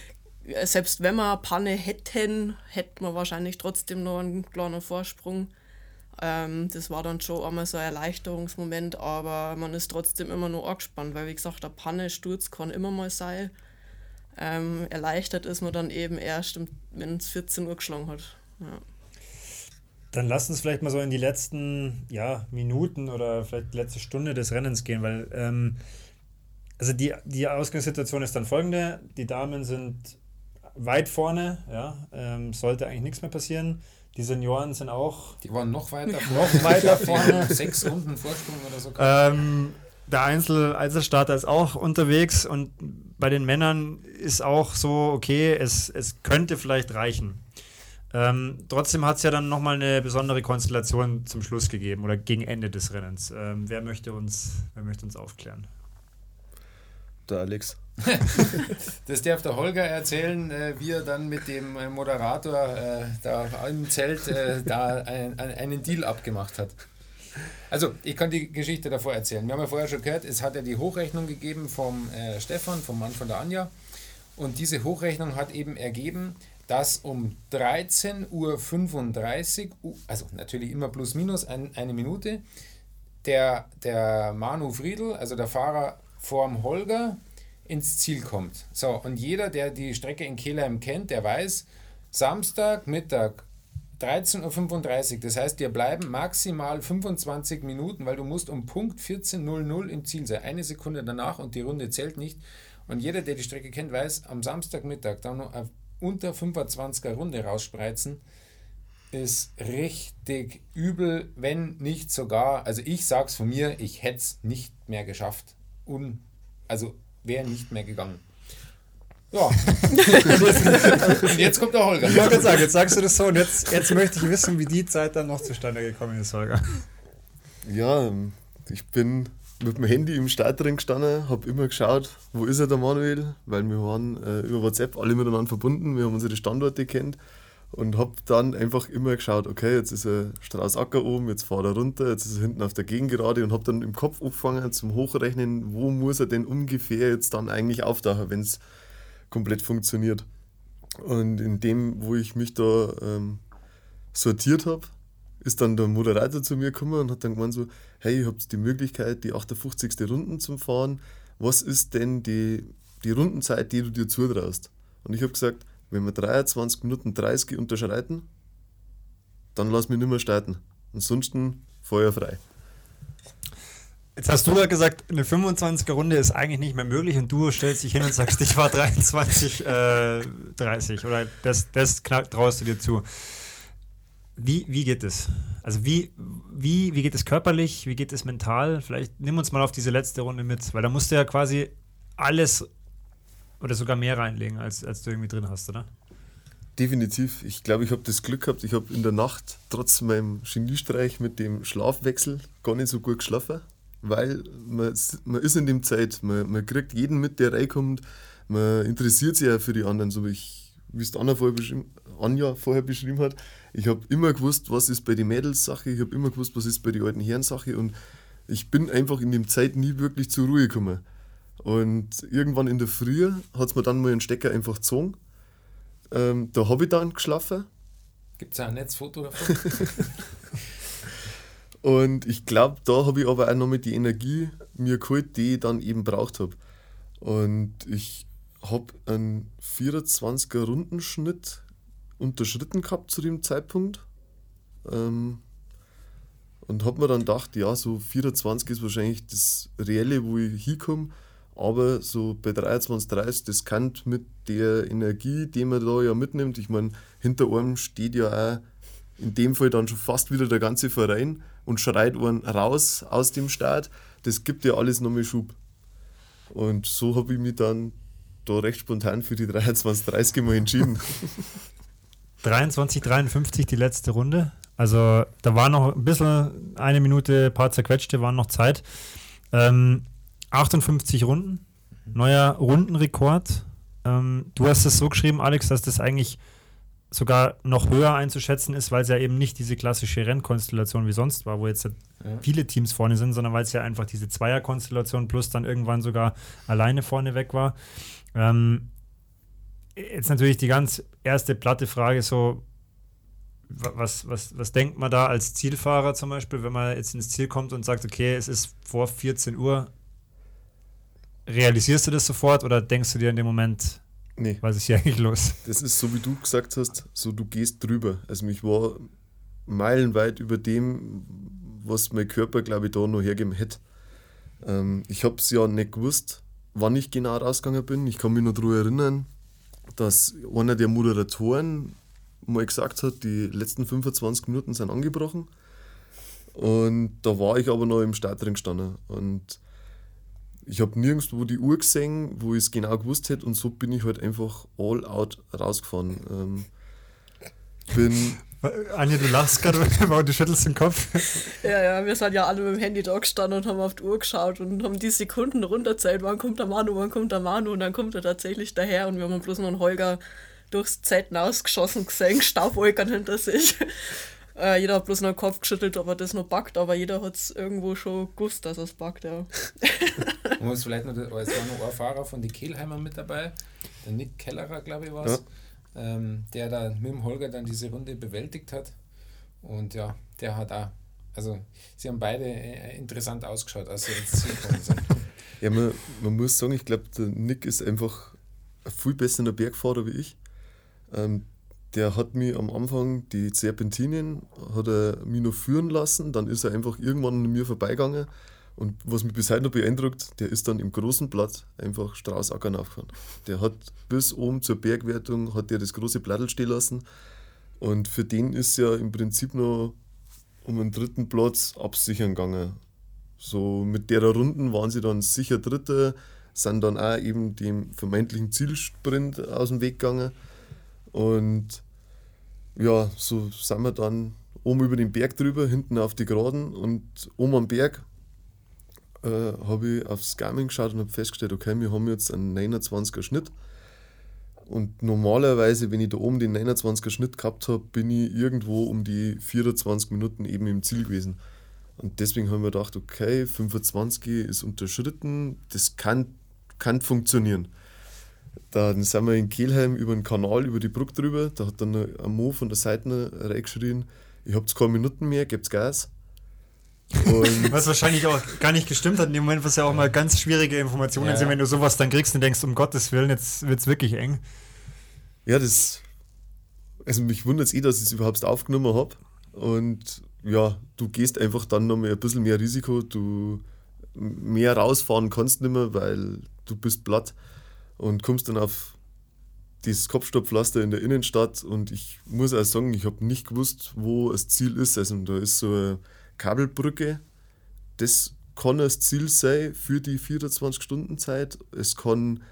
selbst wenn wir eine Panne hätten, hätten wir wahrscheinlich trotzdem noch einen kleinen Vorsprung. Ähm, das war dann schon einmal so ein Erleichterungsmoment, aber man ist trotzdem immer noch angespannt, weil wie gesagt, der Panne, Sturz kann immer mal sein. Ähm, erleichtert ist man dann eben erst, wenn es 14 Uhr geschlagen hat. Ja. Dann lass uns vielleicht mal so in die letzten ja, Minuten oder vielleicht die letzte Stunde des Rennens gehen, weil ähm, also die, die Ausgangssituation ist dann folgende: Die Damen sind weit vorne, ja, ähm, sollte eigentlich nichts mehr passieren. Die Senioren sind auch. Die waren noch weiter vorne. noch weiter vorne. Sechs Runden Vorsprung oder so. Ähm, der Einzel Einzelstarter ist auch unterwegs und bei den Männern ist auch so, okay, es, es könnte vielleicht reichen. Ähm, trotzdem hat es ja dann nochmal eine besondere Konstellation zum Schluss gegeben oder gegen Ende des Rennens. Ähm, wer, möchte uns, wer möchte uns aufklären? Der Alex. das darf der Holger erzählen, äh, wie er dann mit dem äh, Moderator äh, da im Zelt äh, da ein, einen Deal abgemacht hat. Also, ich kann die Geschichte davor erzählen. Wir haben ja vorher schon gehört, es hat ja die Hochrechnung gegeben vom äh, Stefan, vom Mann von der Anja. Und diese Hochrechnung hat eben ergeben, dass um 13.35 Uhr, also natürlich immer plus minus ein, eine Minute, der, der Manu Friedl, also der Fahrer vorm Holger, ins Ziel kommt. So, und jeder, der die Strecke in Kehlheim kennt, der weiß, Samstag, Mittag, 13.35 Uhr. Das heißt, dir bleiben maximal 25 Minuten, weil du musst um Punkt 14.00 im Ziel sein. Eine Sekunde danach und die Runde zählt nicht. Und jeder, der die Strecke kennt, weiß, am Samstagmittag dann noch eine unter 25er Runde rausspreizen, ist richtig übel, wenn nicht sogar, also ich sag's von mir, ich hätte es nicht mehr geschafft. Un, also wäre nicht mehr gegangen. Ja. und jetzt kommt der Holger. Ich wollte gerade sagen, jetzt sagst du das so und jetzt, jetzt möchte ich wissen, wie die Zeit dann noch zustande gekommen ist, Holger. Ja, ich bin mit dem Handy im Startring gestanden, habe immer geschaut, wo ist er der Manuel, weil wir waren äh, über WhatsApp alle miteinander verbunden, wir haben unsere Standorte kennt und habe dann einfach immer geschaut, okay, jetzt ist er Straußacker oben, jetzt fahrt er runter, jetzt ist er hinten auf der Gegengerade und habe dann im Kopf angefangen zum Hochrechnen, wo muss er denn ungefähr jetzt dann eigentlich auftauchen, wenn es komplett funktioniert. Und in dem, wo ich mich da ähm, sortiert habe, ist dann der Moderator zu mir gekommen und hat dann gemeint so, hey, ihr habt die Möglichkeit, die 58. Runden zu fahren. Was ist denn die, die Rundenzeit, die du dir zutraust? Und ich habe gesagt, wenn wir 23 Minuten 30 unterschreiten, dann lass mich nicht mehr starten. Ansonsten feuerfrei. Jetzt hast du ja gesagt, eine 25er Runde ist eigentlich nicht mehr möglich und du stellst dich hin und sagst, ich war 23, äh, 30 oder das, das traust du dir zu. Wie, wie geht es? Also wie, wie, wie geht es körperlich, wie geht es mental? Vielleicht nimm uns mal auf diese letzte Runde mit, weil da musst du ja quasi alles oder sogar mehr reinlegen, als, als du irgendwie drin hast, oder? Definitiv. Ich glaube, ich habe das Glück gehabt, ich habe in der Nacht trotz meinem Geniestreich mit dem Schlafwechsel gar nicht so gut geschlafen weil man, man ist in dem Zeit, man, man kriegt jeden mit, der reinkommt, man interessiert sich ja für die anderen, so wie ich, wie es Anna vorher Anja vorher beschrieben hat. Ich habe immer gewusst, was ist bei den Mädels Sache, ich habe immer gewusst, was ist bei den alten Herren Sache und ich bin einfach in dem Zeit nie wirklich zur Ruhe gekommen. Und irgendwann in der Früh hat es mir dann mal einen Stecker einfach gezogen. Ähm, da habe ich dann geschlafen. Gibt es ein Netzfoto davon? Und ich glaube, da habe ich aber auch nochmal die Energie mir geholt, die ich dann eben braucht habe. Und ich habe einen 24er Rundenschnitt unterschritten gehabt zu dem Zeitpunkt. Ähm, und habe mir dann gedacht, ja, so 24 ist wahrscheinlich das Reelle, wo ich hinkomme. Aber so bei 23, 30, das kann mit der Energie, die man da ja mitnimmt, ich meine, hinter einem steht ja auch in dem Fall dann schon fast wieder der ganze Verein und schreit einen raus aus dem Start. Das gibt ja alles nochmal Schub. Und so habe ich mich dann da recht spontan für die 23:30 mal entschieden. 23, 53 die letzte Runde. Also da war noch ein bisschen, eine Minute, ein paar zerquetschte, waren noch Zeit. Ähm, 58 Runden, neuer Rundenrekord. Ähm, du hast es so geschrieben, Alex, dass das eigentlich sogar noch höher einzuschätzen ist, weil es ja eben nicht diese klassische Rennkonstellation wie sonst war, wo jetzt ja. viele Teams vorne sind, sondern weil es ja einfach diese Zweierkonstellation plus dann irgendwann sogar alleine vorne weg war. Ähm, jetzt natürlich die ganz erste platte Frage so, was, was, was denkt man da als Zielfahrer zum Beispiel, wenn man jetzt ins Ziel kommt und sagt, okay, es ist vor 14 Uhr, realisierst du das sofort oder denkst du dir in dem Moment, Nee. Was ist hier eigentlich los? Das ist so, wie du gesagt hast, so du gehst drüber. Also mich war meilenweit über dem, was mein Körper, glaube ich, da noch hergeben hätte. Ähm, ich habe es ja nicht gewusst, wann ich genau rausgegangen bin. Ich kann mich noch daran erinnern, dass einer der Moderatoren mal gesagt hat, die letzten 25 Minuten sind angebrochen. Und da war ich aber noch im Startring gestanden. Und ich habe nirgendwo die Uhr gesehen, wo ich es genau gewusst hätte und so bin ich halt einfach all out rausgefahren. Ähm, bin Anja, du lachst gerade, weil du schüttelst den Kopf. Ja, ja, wir sind ja alle mit dem Handy da gestanden und haben auf die Uhr geschaut und haben die Sekunden runterzählt, wann kommt der Manu, wann kommt der Manu und dann kommt er tatsächlich daher und wir haben bloß noch einen Holger durchs Zeiten ausgeschossen gesehen, Staubwolkern hinter sich. Äh, jeder hat bloß noch den Kopf geschüttelt, ob er das noch backt, aber jeder hat es irgendwo schon gewusst, dass er es backt, ja. Und es vielleicht noch, es war noch ein Fahrer von die Kehlheimer mit dabei, der Nick Kellerer, glaube ich, war es, ja. ähm, der da mit dem Holger dann diese Runde bewältigt hat. Und ja, der hat auch, also sie haben beide äh, interessant ausgeschaut, als sie ins Ziel gekommen sind. Ja, man, man muss sagen, ich glaube, der Nick ist einfach ein viel besserer Bergfahrer wie ich. Ähm, der hat mich am Anfang die Serpentinien hat er mich noch führen lassen, dann ist er einfach irgendwann an mir vorbeigegangen und was mich bis heute noch beeindruckt, der ist dann im großen Blatt einfach Straußackern aufgefahren. Der hat bis oben zur Bergwertung hat der das große Blattl stehen lassen und für den ist ja im Prinzip noch um einen dritten Platz absichern gegangen. So mit der Runden waren sie dann sicher Dritte, sind dann auch eben dem vermeintlichen Zielsprint aus dem Weg gegangen. Und ja, so sind wir dann oben über den Berg drüber, hinten auf die Geraden und oben am Berg äh, habe ich aufs Garmin geschaut und habe festgestellt, okay, wir haben jetzt einen 29er Schnitt. Und normalerweise, wenn ich da oben den 29er Schnitt gehabt habe, bin ich irgendwo um die 24 Minuten eben im Ziel gewesen. Und deswegen haben wir gedacht, okay, 25 ist unterschritten, das kann, kann funktionieren. Dann sind wir in Kelheim über den Kanal, über die Brücke drüber. Da hat dann ein Mo von der Seite reingeschrien: Ich habe keine Minuten mehr, gebt's Gas. Was wahrscheinlich auch gar nicht gestimmt hat in dem Moment, was ja auch mal ganz schwierige Informationen ja. sind, wenn du sowas dann kriegst und denkst, um Gottes Willen, jetzt wird es wirklich eng. Ja, das. Also mich wundert es eh, dass ich es überhaupt aufgenommen habe. Und ja, du gehst einfach dann noch mal ein bisschen mehr Risiko, du mehr rausfahren kannst nicht mehr, weil du bist platt und kommst dann auf dieses Kopfstopfpflaster in der Innenstadt und ich muss auch sagen, ich habe nicht gewusst, wo das Ziel ist. Also da ist so eine Kabelbrücke, das kann das Ziel sein für die 24-Stunden-Zeit. Es kann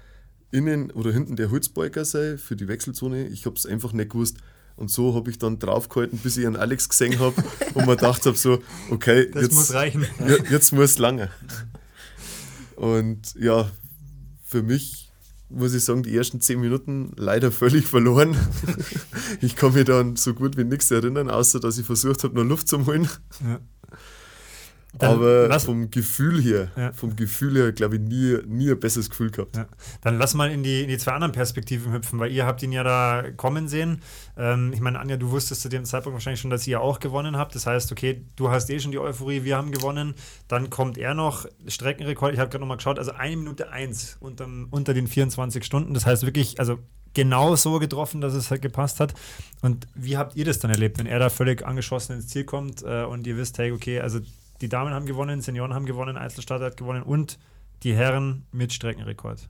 innen oder hinten der Holzbalker sein für die Wechselzone. Ich habe es einfach nicht gewusst. Und so habe ich dann draufgehalten, bis ich einen Alex gesehen habe und mir gedacht habe, so, okay, das jetzt muss reichen. Jetzt muss es lange. Und ja, für mich muss ich sagen, die ersten zehn Minuten leider völlig verloren. ich kann mich dann so gut wie nichts erinnern, außer dass ich versucht habe, noch Luft zu holen. Ja. Dann Aber lass, vom Gefühl her, ja. vom Gefühl her, glaube ich, nie, nie ein besseres Gefühl gehabt. Ja. Dann lass mal in die, in die zwei anderen Perspektiven hüpfen, weil ihr habt ihn ja da kommen sehen. Ähm, ich meine, Anja, du wusstest zu dem Zeitpunkt wahrscheinlich schon, dass ihr auch gewonnen habt. Das heißt, okay, du hast eh schon die Euphorie, wir haben gewonnen. Dann kommt er noch, Streckenrekord, ich habe gerade nochmal geschaut, also eine Minute eins unter, unter den 24 Stunden. Das heißt wirklich, also genau so getroffen, dass es halt gepasst hat. Und wie habt ihr das dann erlebt, wenn er da völlig angeschossen ins Ziel kommt äh, und ihr wisst, hey, okay, also die Damen haben gewonnen, Senioren haben gewonnen, Einzelstadt hat gewonnen und die Herren mit Streckenrekord.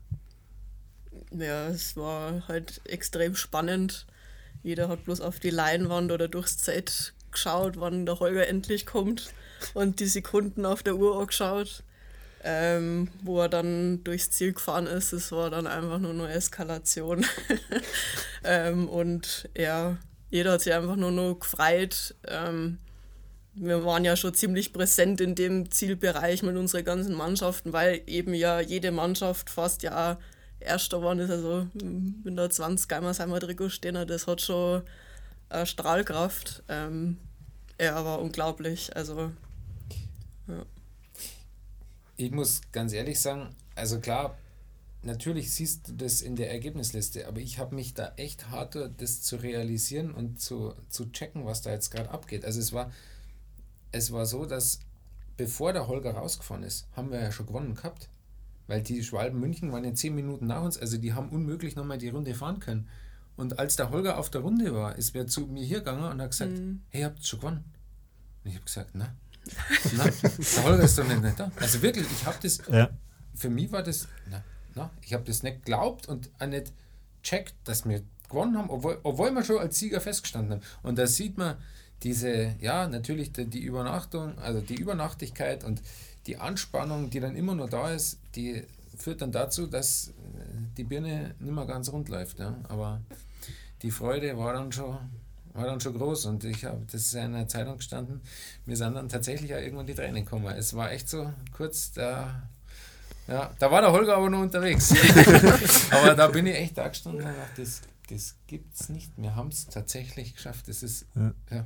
Ja, es war halt extrem spannend. Jeder hat bloß auf die Leinwand oder durchs Zeit geschaut, wann der Holger endlich kommt und die Sekunden auf der Uhr angeschaut. Ähm, wo er dann durchs Ziel gefahren ist, es war dann einfach nur eine Eskalation. ähm, und ja, jeder hat sich einfach nur noch gefreut. Ähm, wir waren ja schon ziemlich präsent in dem Zielbereich mit unseren ganzen Mannschaften, weil eben ja jede Mannschaft fast ja Erster geworden ist. Also mit der 20 Geimersheimer Trikot stehen, das hat schon eine Strahlkraft. Ähm, ja, war unglaublich. Also, ja. Ich muss ganz ehrlich sagen, also klar, natürlich siehst du das in der Ergebnisliste, aber ich habe mich da echt hart, das zu realisieren und zu, zu checken, was da jetzt gerade abgeht. Also es war es war so, dass bevor der Holger rausgefahren ist, haben wir ja schon gewonnen gehabt. Weil die Schwalben München waren ja zehn Minuten nach uns, also die haben unmöglich nochmal die Runde fahren können. Und als der Holger auf der Runde war, ist wer zu mir hier gegangen und hat gesagt, mhm. hey, ihr habt schon gewonnen. Und ich habe gesagt, na, na, der Holger ist doch nicht, nicht da. Also wirklich, ich habe das, ja. für mich war das, na, na, ich habe das nicht geglaubt und auch nicht checkt, dass wir gewonnen haben, obwohl, obwohl wir schon als Sieger festgestanden haben. Und da sieht man, diese, ja, natürlich die, die Übernachtung, also die Übernachtigkeit und die Anspannung, die dann immer nur da ist, die führt dann dazu, dass äh, die Birne nicht mehr ganz rund läuft. Ja. Aber die Freude war dann schon, war dann schon groß und ich habe, das ist ja in der Zeitung gestanden, mir sind dann tatsächlich auch irgendwann die Tränen gekommen. Es war echt so kurz, da, ja, da war der Holger aber noch unterwegs. aber da bin ich echt da gestanden und dachte, das das gibt's nicht. Wir haben es tatsächlich geschafft. Das ist, ja. ja.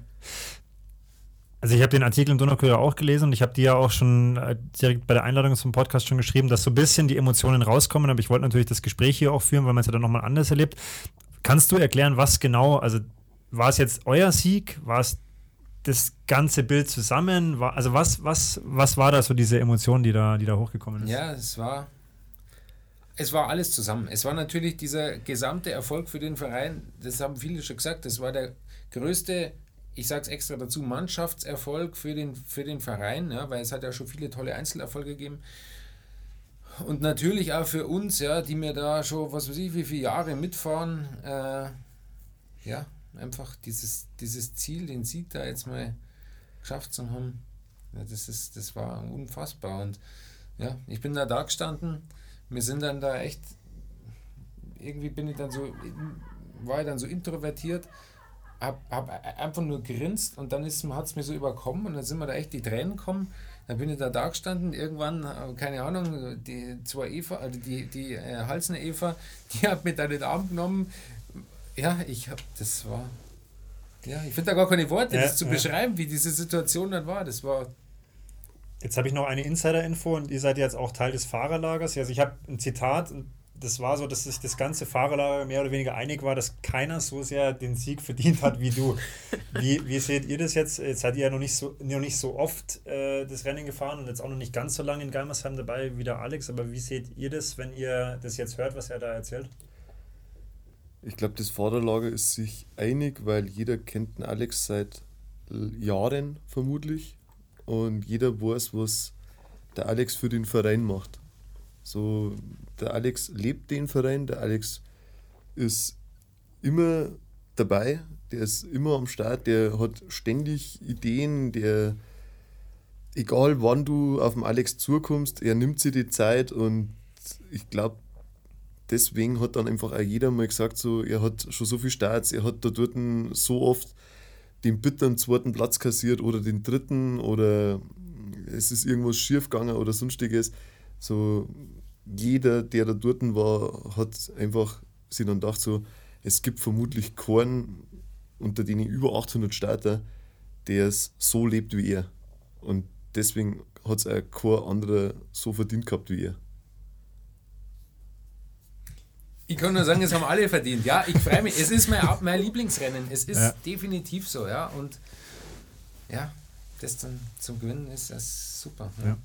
Also ich habe den Artikel im Donaukurier auch gelesen und ich habe dir ja auch schon äh, direkt bei der Einladung zum Podcast schon geschrieben, dass so ein bisschen die Emotionen rauskommen, aber ich wollte natürlich das Gespräch hier auch führen, weil man es ja dann nochmal anders erlebt. Kannst du erklären, was genau, also war es jetzt euer Sieg? War es das ganze Bild zusammen? War, also was, was, was war da so diese Emotion, die da, die da hochgekommen ist? Ja, es war, es war alles zusammen. Es war natürlich dieser gesamte Erfolg für den Verein, das haben viele schon gesagt, das war der größte ich sage es extra dazu, Mannschaftserfolg für den, für den Verein, ja, weil es hat ja schon viele tolle Einzelerfolge gegeben. Und natürlich auch für uns, ja, die mir da schon, was weiß ich, wie viele Jahre mitfahren, äh, ja, einfach dieses, dieses Ziel, den Sieg da jetzt mal geschafft zu haben, ja, das, ist, das war unfassbar. Und ja, ich bin da da gestanden, wir sind dann da echt, irgendwie bin ich dann so, war ich dann so introvertiert hab, hab einfach nur grinst und dann hat es mir so überkommen und dann sind mir da echt die Tränen gekommen. Dann bin ich da da gestanden, irgendwann, äh, keine Ahnung, die zwei Eva, also die, die äh, Halsene Eva, die hat mir da den Arm genommen. Ja, ich hab, das war, ja, ich finde da gar keine Worte, ja, das zu ja. beschreiben, wie diese Situation dann war. Das war Jetzt habe ich noch eine Insider-Info und ihr seid jetzt auch Teil des Fahrerlagers. Also ich habe ein Zitat, das war so, dass sich das ganze Fahrerlager mehr oder weniger einig war, dass keiner so sehr den Sieg verdient hat wie du. Wie, wie seht ihr das jetzt? Jetzt seid ihr ja noch nicht so, noch nicht so oft äh, das Rennen gefahren und jetzt auch noch nicht ganz so lange in Geimersheim dabei wie der Alex, aber wie seht ihr das, wenn ihr das jetzt hört, was er da erzählt? Ich glaube, das Fahrerlager ist sich einig, weil jeder kennt den Alex seit Jahren vermutlich und jeder weiß, was der Alex für den Verein macht. So, der Alex lebt den Verein, der Alex ist immer dabei, der ist immer am Start, der hat ständig Ideen, der, egal wann du auf den Alex zukommst, er nimmt sich die Zeit und ich glaube, deswegen hat dann einfach auch jeder mal gesagt, so, er hat schon so viel Starts, er hat da dort so oft den bitteren zweiten Platz kassiert oder den dritten oder es ist irgendwas schief gegangen oder sonstiges. So, jeder, der da dort war, hat einfach sich dann gedacht, so, es gibt vermutlich keinen unter denen über 800 Starter, der es so lebt wie er. Und deswegen hat es auch kein anderer so verdient gehabt wie er. Ich kann nur sagen, es haben alle verdient. Ja, ich freue mich. Es ist mein, mein Lieblingsrennen. Es ist ja. definitiv so, ja. Und ja, das dann zum Gewinnen ist das super. Ja.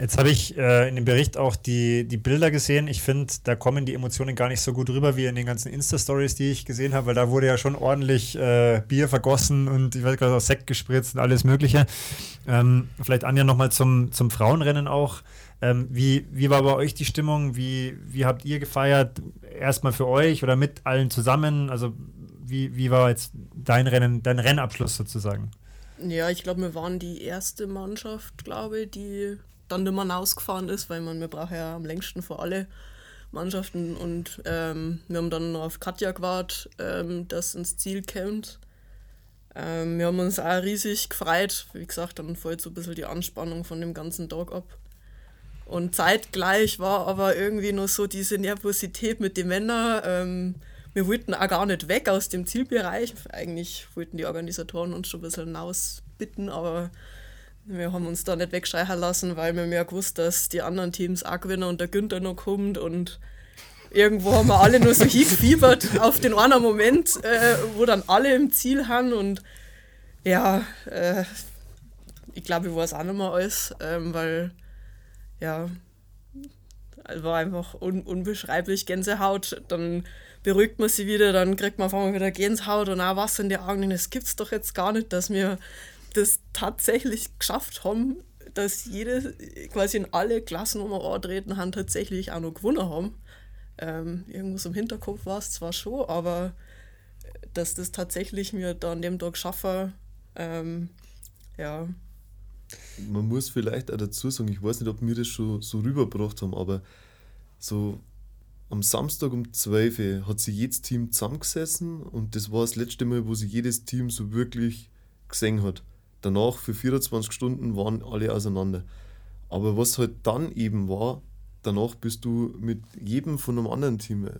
Jetzt habe ich äh, in dem Bericht auch die, die Bilder gesehen. Ich finde, da kommen die Emotionen gar nicht so gut rüber wie in den ganzen Insta-Stories, die ich gesehen habe, weil da wurde ja schon ordentlich äh, Bier vergossen und ich weiß gerade auch Sekt gespritzt und alles Mögliche. Ähm, vielleicht Anja nochmal zum, zum Frauenrennen auch. Ähm, wie, wie war bei euch die Stimmung? Wie, wie habt ihr gefeiert? Erstmal für euch oder mit allen zusammen? Also, wie, wie war jetzt dein Rennen, dein Rennabschluss sozusagen? Ja, ich glaube, wir waren die erste Mannschaft, glaube die dann mehr rausgefahren ist, weil man, wir brauchen ja am längsten vor alle Mannschaften und ähm, wir haben dann auf Katja gewartet, ähm, dass ins Ziel kommt. Ähm, wir haben uns auch riesig gefreut. Wie gesagt, dann fällt so ein bisschen die Anspannung von dem ganzen Tag ab. Und zeitgleich war aber irgendwie noch so diese Nervosität mit den Männern. Ähm, wir wollten auch gar nicht weg aus dem Zielbereich. Eigentlich wollten die Organisatoren uns schon ein bisschen hinausbitten, aber wir haben uns da nicht wegschreien lassen, weil wir mehr gewusst, dass die anderen Teams auch gewinnen und der Günther noch kommt und irgendwo haben wir alle nur so hingefiebert auf den einen Moment, äh, wo dann alle im Ziel haben und ja, äh, ich glaube, ich weiß auch nicht mehr alles, ähm, weil ja, war einfach un unbeschreiblich Gänsehaut. Dann beruhigt man sich wieder, dann kriegt man auf einmal wieder Gänsehaut und auch Wasser in die Augen. Es gibt es doch jetzt gar nicht, dass wir das tatsächlich geschafft haben, dass jede, quasi in alle Klassen, wo wir antreten haben, tatsächlich auch noch gewonnen haben. Ähm, irgendwas im Hinterkopf war es zwar schon, aber dass das tatsächlich mir da an dem Tag schaffen, ähm, ja. Man muss vielleicht auch dazu sagen, ich weiß nicht, ob wir das schon so rübergebracht haben, aber so am Samstag um 12 Uhr hat sich jedes Team zusammengesessen und das war das letzte Mal, wo sich jedes Team so wirklich gesehen hat. Danach für 24 Stunden waren alle auseinander. Aber was halt dann eben war, danach bist du mit jedem von einem anderen Team äh,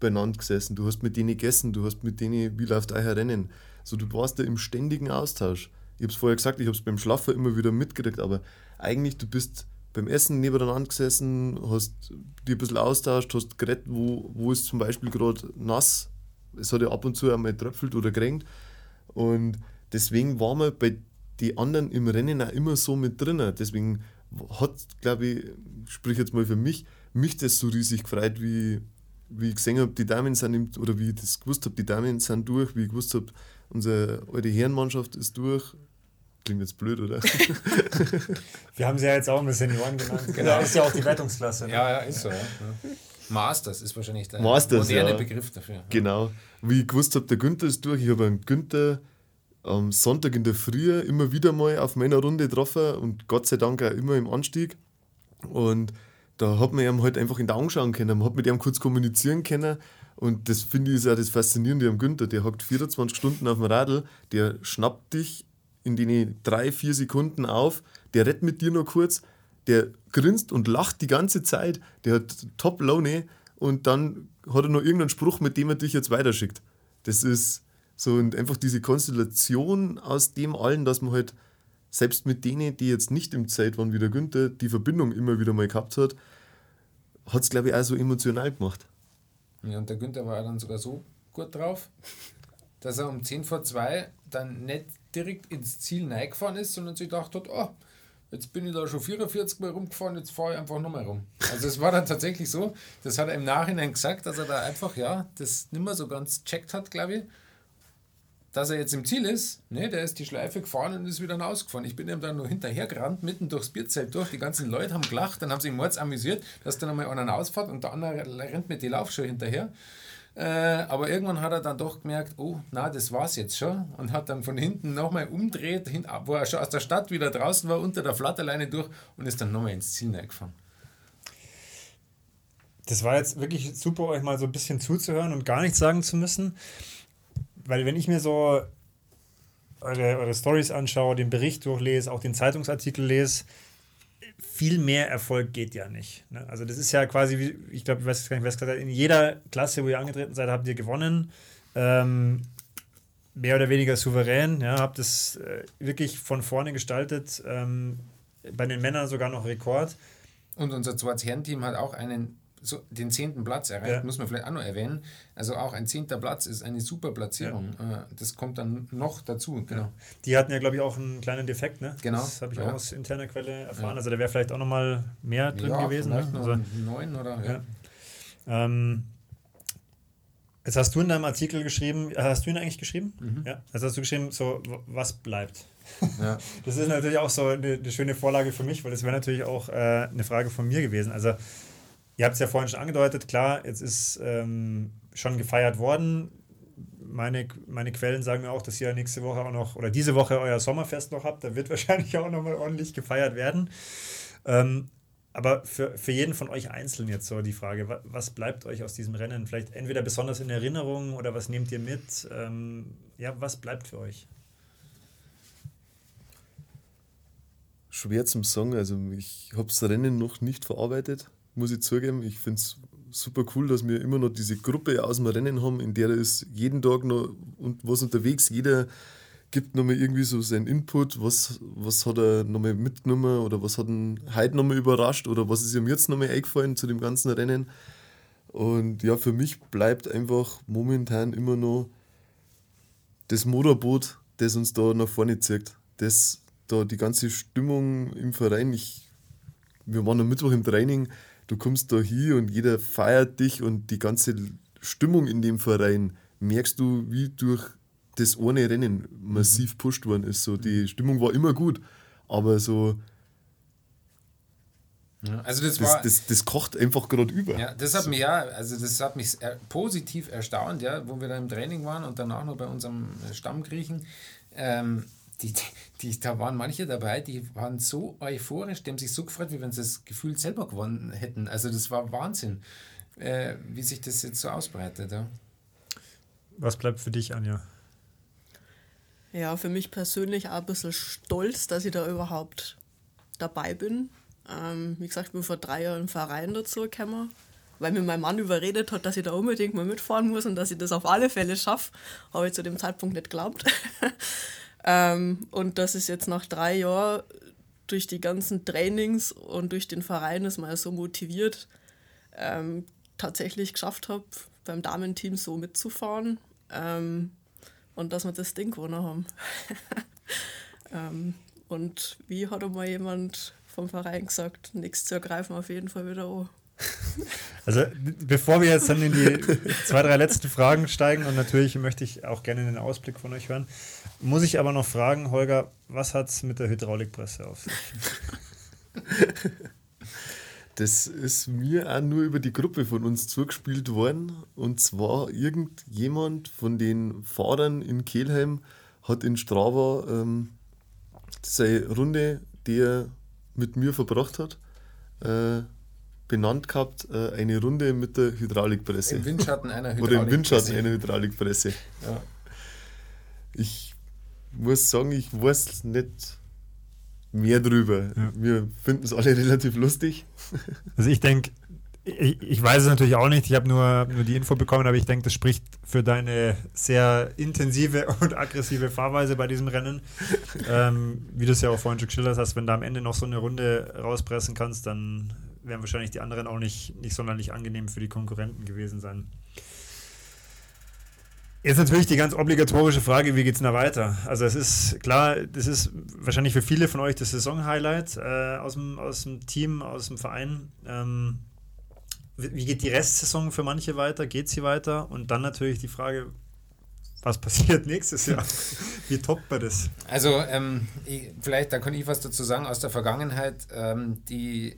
benannt gesessen. Du hast mit denen gegessen, du hast mit denen, wie läuft euer Rennen. So, du warst da im ständigen Austausch. Ich habe es vorher gesagt, ich habe es beim Schlafen immer wieder mitgekriegt, aber eigentlich, du bist beim Essen nebeneinander gesessen, hast dir ein bisschen austauscht, hast geredet, wo, wo ist zum Beispiel gerade nass. Es hat ja ab und zu einmal tröpfelt oder geregnet. Und deswegen war man bei den anderen im Rennen auch immer so mit drin. Deswegen hat, glaube ich, sprich jetzt mal für mich, mich das so riesig gefreut, wie, wie ich gesehen habe, die Damen sind, im, oder wie ich das gewusst habe, die Damen sind durch, wie ich gewusst habe, unsere alte Herrenmannschaft ist durch. Klingt jetzt blöd, oder? Wir haben sie ja jetzt auch ein bisschen Senioren genannt. Genau. Das ist ja auch die Wertungsklasse. Ne? Ja, ja, ist so. Ja. Masters ist wahrscheinlich der Masters, moderne ja. Begriff dafür. Genau. Wie ich gewusst habe, der Günther ist durch. Ich habe einen Günther am Sonntag in der Früh immer wieder mal auf meiner Runde getroffen und Gott sei Dank auch immer im Anstieg. Und da hat man ihm halt einfach in die Augen schauen können, man hat mit ihm kurz kommunizieren können. Und das finde ich ist auch das Faszinierende am Günther. Der hockt 24 Stunden auf dem Radl, der schnappt dich in den drei, vier Sekunden auf, der redet mit dir nur kurz, der grinst und lacht die ganze Zeit, der hat Top-Laune und dann hat er noch irgendeinen Spruch, mit dem er dich jetzt weiterschickt. Das ist so und einfach diese Konstellation aus dem allen, dass man halt selbst mit denen, die jetzt nicht im Zeit waren wie der Günther, die Verbindung immer wieder mal gehabt hat, hat es, glaube ich, auch so emotional gemacht. Ja, und der Günther war dann sogar so gut drauf, dass er um 10 vor 2 dann nicht direkt ins Ziel reingefahren ist, sondern sich gedacht hat, oh, jetzt bin ich da schon 44 Mal rumgefahren, jetzt fahre ich einfach nochmal rum. Also es war dann tatsächlich so, das hat er im Nachhinein gesagt, dass er da einfach, ja, das nicht mehr so ganz checkt hat, glaube ich, dass er jetzt im Ziel ist, ne, der ist die Schleife gefahren und ist wieder rausgefahren. Ich bin ihm dann nur hinterher gerannt, mitten durchs Bierzelt durch. Die ganzen Leute haben gelacht, dann haben sie mords amüsiert, dass dann einmal einer ausfährt und der andere rennt mit die Laufschuhe hinterher. Äh, aber irgendwann hat er dann doch gemerkt, oh, na, das war's jetzt schon. Und hat dann von hinten nochmal umdreht, hin, wo er schon aus der Stadt wieder draußen war, unter der Flatterleine durch und ist dann nochmal ins Ziel gefahren. Das war jetzt wirklich super, euch mal so ein bisschen zuzuhören und gar nichts sagen zu müssen. Weil wenn ich mir so eure, eure Stories anschaue, den Bericht durchlese, auch den Zeitungsartikel lese, viel mehr Erfolg geht ja nicht. Ne? Also das ist ja quasi, wie, ich glaube, ich weiß gar nicht, wer es gesagt hat, in jeder Klasse, wo ihr angetreten seid, habt ihr gewonnen. Ähm, mehr oder weniger souverän, ja, habt es äh, wirklich von vorne gestaltet. Ähm, bei den Männern sogar noch Rekord. Und unser zweites Herrenteam hat auch einen so den zehnten Platz erreicht, ja. muss man vielleicht auch noch erwähnen. Also auch ein zehnter Platz ist eine super Platzierung. Ja. Äh, das kommt dann noch dazu. Genau. Die hatten ja, glaube ich, auch einen kleinen Defekt, ne? Genau. Das habe ich auch aus interner Quelle erfahren. Also da wäre vielleicht auch noch mal mehr drin gewesen. Ne? Also, neun oder ja. Ähm, Jetzt hast du in deinem Artikel geschrieben, hast du ihn eigentlich geschrieben? Mhm. Ja. Also hast du geschrieben, so, was bleibt? Ja. Das ist natürlich auch so eine, eine schöne Vorlage für mich, weil das wäre natürlich auch äh, eine Frage von mir gewesen. Also Ihr habt es ja vorhin schon angedeutet, klar, jetzt ist ähm, schon gefeiert worden. Meine, meine Quellen sagen mir auch, dass ihr nächste Woche auch noch oder diese Woche euer Sommerfest noch habt. Da wird wahrscheinlich auch nochmal ordentlich gefeiert werden. Ähm, aber für, für jeden von euch einzeln jetzt so die Frage, was bleibt euch aus diesem Rennen? Vielleicht entweder besonders in Erinnerung oder was nehmt ihr mit? Ähm, ja, was bleibt für euch? Schwer zum Sagen. Also ich habe das Rennen noch nicht verarbeitet muss ich zugeben. Ich finde es super cool, dass wir immer noch diese Gruppe aus dem Rennen haben, in der ist jeden Tag noch und was unterwegs. Jeder gibt nochmal irgendwie so seinen Input, was, was hat er nochmal mitgenommen oder was hat ihn heute nochmal überrascht oder was ist ihm jetzt nochmal eingefallen zu dem ganzen Rennen. Und ja, für mich bleibt einfach momentan immer noch das Motorboot, das uns da nach vorne zieht. Das da die ganze Stimmung im Verein. Ich, wir waren am Mittwoch im Training, du kommst da hier und jeder feiert dich und die ganze Stimmung in dem Verein merkst du, wie durch das eine Rennen massiv mhm. pusht worden ist. So, die Stimmung war immer gut, aber so. Ja, also das, das, war, das, das kocht einfach gerade über. Ja, das hat mich ja, also das hat mich positiv erstaunt, ja, wo wir da im Training waren und danach noch bei unserem Stammgriechen. Ähm, die, die, da waren manche dabei, die waren so euphorisch, die haben sich so gefreut, wie wenn sie das Gefühl selber gewonnen hätten. Also das war Wahnsinn, äh, wie sich das jetzt so ausbreitet. Ja. Was bleibt für dich, Anja? Ja, für mich persönlich auch ein bisschen stolz, dass ich da überhaupt dabei bin. Ähm, wie gesagt, ich bin vor drei Jahren im Verein dazu gekommen, weil mir mein Mann überredet hat, dass ich da unbedingt mal mitfahren muss und dass ich das auf alle Fälle schaffe. Habe ich zu dem Zeitpunkt nicht geglaubt. Ähm, und dass es jetzt nach drei Jahren durch die ganzen Trainings und durch den Verein ist mal so motiviert, ähm, tatsächlich geschafft habe, beim Damenteam so mitzufahren ähm, und dass wir das Ding gewonnen haben. ähm, und wie hat einmal jemand vom Verein gesagt, nichts zu ergreifen, auf jeden Fall wieder an. Also bevor wir jetzt dann in die zwei, drei letzten Fragen steigen und natürlich möchte ich auch gerne den Ausblick von euch hören, muss ich aber noch fragen, Holger, was hat es mit der Hydraulikpresse auf sich? Das ist mir auch nur über die Gruppe von uns zugespielt worden. Und zwar irgendjemand von den Fahrern in Kelheim hat in Strava ähm, seine Runde, die er mit mir verbracht hat, äh, benannt gehabt, äh, eine Runde mit der Hydraulikpresse. Im Windschatten einer Hydraulikpresse. Oder im Windschatten einer Hydraulikpresse. Ja. Ich muss sagen, ich weiß nicht mehr drüber. Ja. Wir finden es alle relativ lustig. Also ich denke, ich, ich, weiß es natürlich auch nicht, ich habe nur, nur die Info bekommen, aber ich denke, das spricht für deine sehr intensive und aggressive Fahrweise bei diesem Rennen. ähm, wie du es ja auch vorhin schon geschildert hast, wenn du am Ende noch so eine Runde rauspressen kannst, dann werden wahrscheinlich die anderen auch nicht, nicht sonderlich angenehm für die Konkurrenten gewesen sein. Jetzt natürlich die ganz obligatorische Frage, wie geht es da weiter? Also es ist klar, das ist wahrscheinlich für viele von euch das Saison-Highlight äh, aus, dem, aus dem Team, aus dem Verein. Ähm, wie geht die Restsaison für manche weiter? Geht sie weiter? Und dann natürlich die Frage, was passiert nächstes Jahr? Wie toppt man das? Also, ähm, ich, vielleicht, da kann ich was dazu sagen aus der Vergangenheit. Ähm, die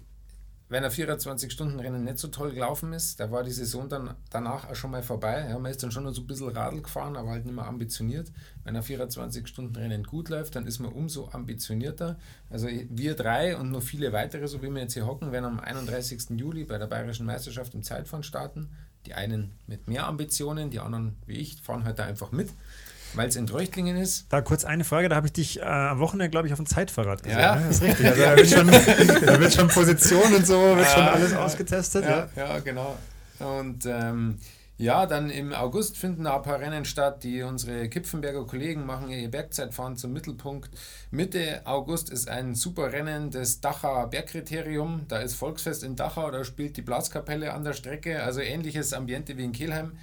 wenn ein 24-Stunden-Rennen nicht so toll gelaufen ist, da war die Saison dann danach auch schon mal vorbei. Ja, man ist dann schon noch so ein bisschen Radl gefahren, aber halt nicht mehr ambitioniert. Wenn ein 24-Stunden-Rennen gut läuft, dann ist man umso ambitionierter. Also wir drei und noch viele weitere, so wie wir jetzt hier hocken, werden am 31. Juli bei der Bayerischen Meisterschaft im Zeitfahren starten. Die einen mit mehr Ambitionen, die anderen wie ich fahren halt da einfach mit. Weil es in Treuchtlingen ist. Da kurz eine Frage, da habe ich dich äh, am Wochenende, glaube ich, auf dem Zeitfahrrad gesehen. Ja, ne? das ist richtig. Also da wird schon, da wird schon Position und so, wird ja, schon alles ja, ausgetestet. Ja, ja. genau. Und ähm, ja, dann im August finden ein paar Rennen statt, die unsere Kipfenberger Kollegen machen ihr Bergzeitfahren zum Mittelpunkt. Mitte August ist ein super Rennen des Dachauer Bergkriterium. Da ist Volksfest in Dachau, da spielt die Blaskapelle an der Strecke, also ähnliches Ambiente wie in Kelheim.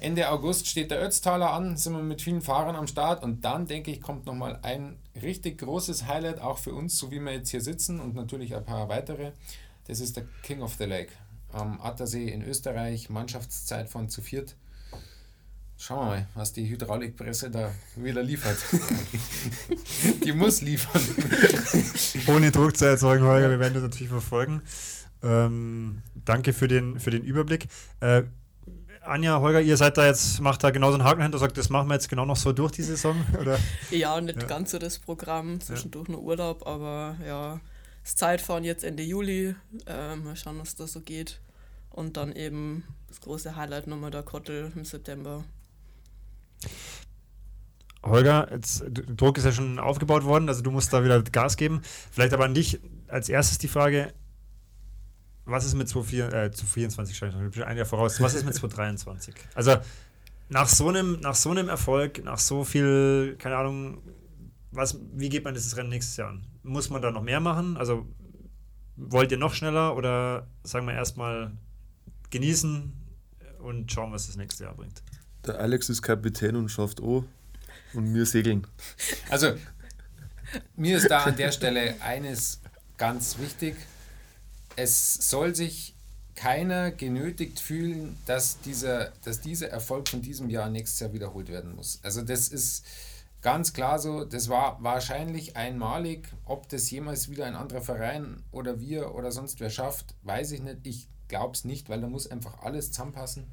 Ende August steht der Ötztaler an, sind wir mit vielen Fahrern am Start und dann denke ich, kommt nochmal ein richtig großes Highlight auch für uns, so wie wir jetzt hier sitzen und natürlich ein paar weitere. Das ist der King of the Lake am Attersee in Österreich, Mannschaftszeit von zu viert. Schauen wir mal, was die Hydraulikpresse da wieder liefert. die muss liefern. Ohne Druck zu erzeugen, Holger, wir werden das natürlich verfolgen. Ähm, danke für den, für den Überblick. Äh, Anja, Holger, ihr seid da jetzt, macht da genauso einen Haken hinter, sagt, das machen wir jetzt genau noch so durch die Saison? Oder? Ja, nicht ja. ganz so das Programm, zwischendurch ja. nur Urlaub, aber ja, das Zeitfahren jetzt Ende Juli, äh, mal schauen, was da so geht. Und dann eben das große Highlight nochmal der Kottel im September. Holger, jetzt, Druck ist ja schon aufgebaut worden, also du musst da wieder Gas geben. Vielleicht aber an dich als erstes die Frage, was ist mit 2024, äh, schon ein Jahr voraus, was ist mit 2023? Also nach so einem, nach so einem Erfolg, nach so viel, keine Ahnung, was, wie geht man dieses Rennen nächstes Jahr an? Muss man da noch mehr machen? Also wollt ihr noch schneller oder sagen wir erstmal genießen und schauen, was das nächste Jahr bringt? Der Alex ist Kapitän und schafft O und wir segeln. Also mir ist da an der Stelle eines ganz wichtig es soll sich keiner genötigt fühlen, dass dieser, dass dieser Erfolg von diesem Jahr nächstes Jahr wiederholt werden muss. Also das ist ganz klar so, das war wahrscheinlich einmalig. Ob das jemals wieder ein anderer Verein oder wir oder sonst wer schafft, weiß ich nicht. Ich glaube es nicht, weil da muss einfach alles zusammenpassen.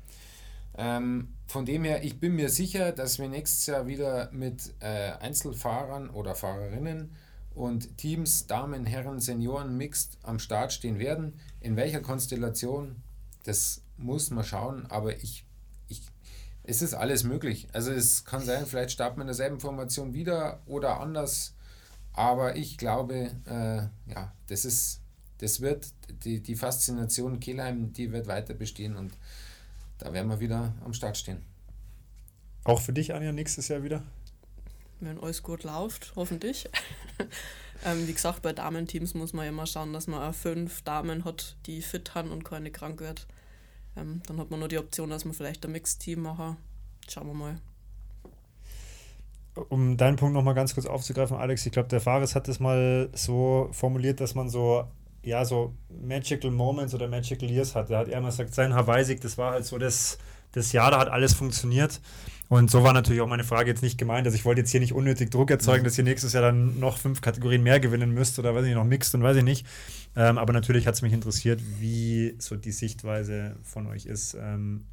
Ähm, von dem her, ich bin mir sicher, dass wir nächstes Jahr wieder mit äh, Einzelfahrern oder Fahrerinnen und Teams, Damen, Herren, Senioren, Mixed am Start stehen werden. In welcher Konstellation, das muss man schauen, aber ich, ich, es ist alles möglich. Also es kann sein, vielleicht starten wir in derselben Formation wieder oder anders, aber ich glaube, äh, ja, das ist, das wird, die, die Faszination Kehlheim, die wird weiter bestehen und da werden wir wieder am Start stehen. Auch für dich, Anja, nächstes Jahr wieder? Wenn alles gut läuft, hoffentlich. ähm, wie gesagt, bei Damenteams muss man immer schauen, dass man auch fünf Damen hat, die fit haben und keine krank wird. Ähm, dann hat man nur die Option, dass man vielleicht ein Mixed-Team machen. Schauen wir mal. Um deinen Punkt nochmal ganz kurz aufzugreifen, Alex, ich glaube, der Fares hat das mal so formuliert, dass man so ja, so Magical Moments oder Magical Years hat. Er hat immer gesagt, sein Hawaii-Sieg, das war halt so das, das Jahr, da hat alles funktioniert. Und so war natürlich auch meine Frage jetzt nicht gemeint. Also ich wollte jetzt hier nicht unnötig Druck erzeugen, mhm. dass ihr nächstes Jahr dann noch fünf Kategorien mehr gewinnen müsst oder weiß ich noch Mixed und weiß ich nicht. Ähm, aber natürlich hat es mich interessiert, wie so die Sichtweise von euch ist. Ähm,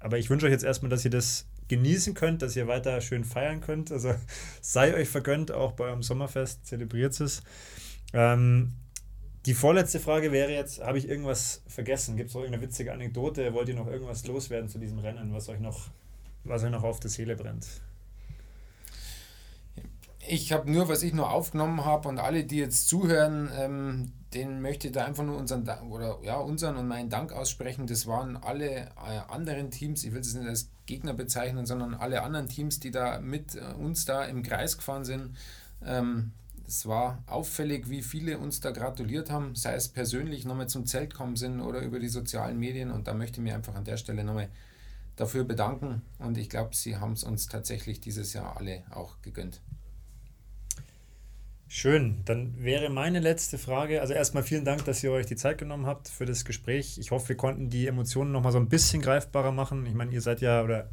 aber ich wünsche euch jetzt erstmal, dass ihr das genießen könnt, dass ihr weiter schön feiern könnt. Also sei euch vergönnt, auch bei eurem Sommerfest, zelebriert es. Ähm, die vorletzte Frage wäre jetzt, habe ich irgendwas vergessen? Gibt es noch irgendeine witzige Anekdote? Wollt ihr noch irgendwas loswerden zu diesem Rennen, was euch noch, was euch noch auf der Seele brennt? Ich habe nur, was ich nur aufgenommen habe und alle, die jetzt zuhören, ähm, denen möchte ich da einfach nur unseren oder ja unseren und meinen Dank aussprechen. Das waren alle äh, anderen Teams. Ich will es nicht als Gegner bezeichnen, sondern alle anderen Teams, die da mit äh, uns da im Kreis gefahren sind. Ähm, es war auffällig, wie viele uns da gratuliert haben, sei es persönlich nochmal zum Zelt gekommen sind oder über die sozialen Medien. Und da möchte ich mich einfach an der Stelle nochmal dafür bedanken. Und ich glaube, sie haben es uns tatsächlich dieses Jahr alle auch gegönnt. Schön, dann wäre meine letzte Frage. Also erstmal vielen Dank, dass ihr euch die Zeit genommen habt für das Gespräch. Ich hoffe, wir konnten die Emotionen nochmal so ein bisschen greifbarer machen. Ich meine, ihr seid ja, oder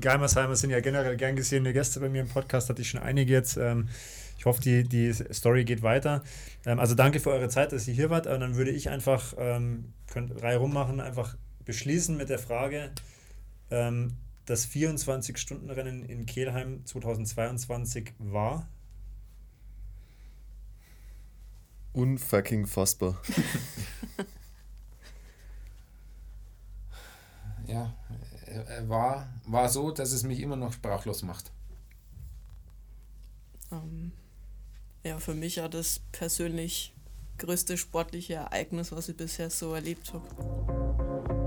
Geimersheimer sind ja generell gern gesehene Gäste bei mir im Podcast, hatte ich schon einige jetzt. Ähm, hoffe, die, die Story geht weiter. Ähm, also danke für eure Zeit, dass ihr hier wart. Und dann würde ich einfach, ähm, könnt Reihe rummachen, einfach beschließen mit der Frage, ähm, das 24-Stunden-Rennen in Kelheim 2022 war. Unfucking fassbar. ja, war, war so, dass es mich immer noch sprachlos macht. Ähm, ja, für mich ja das persönlich größte sportliche Ereignis, was ich bisher so erlebt habe.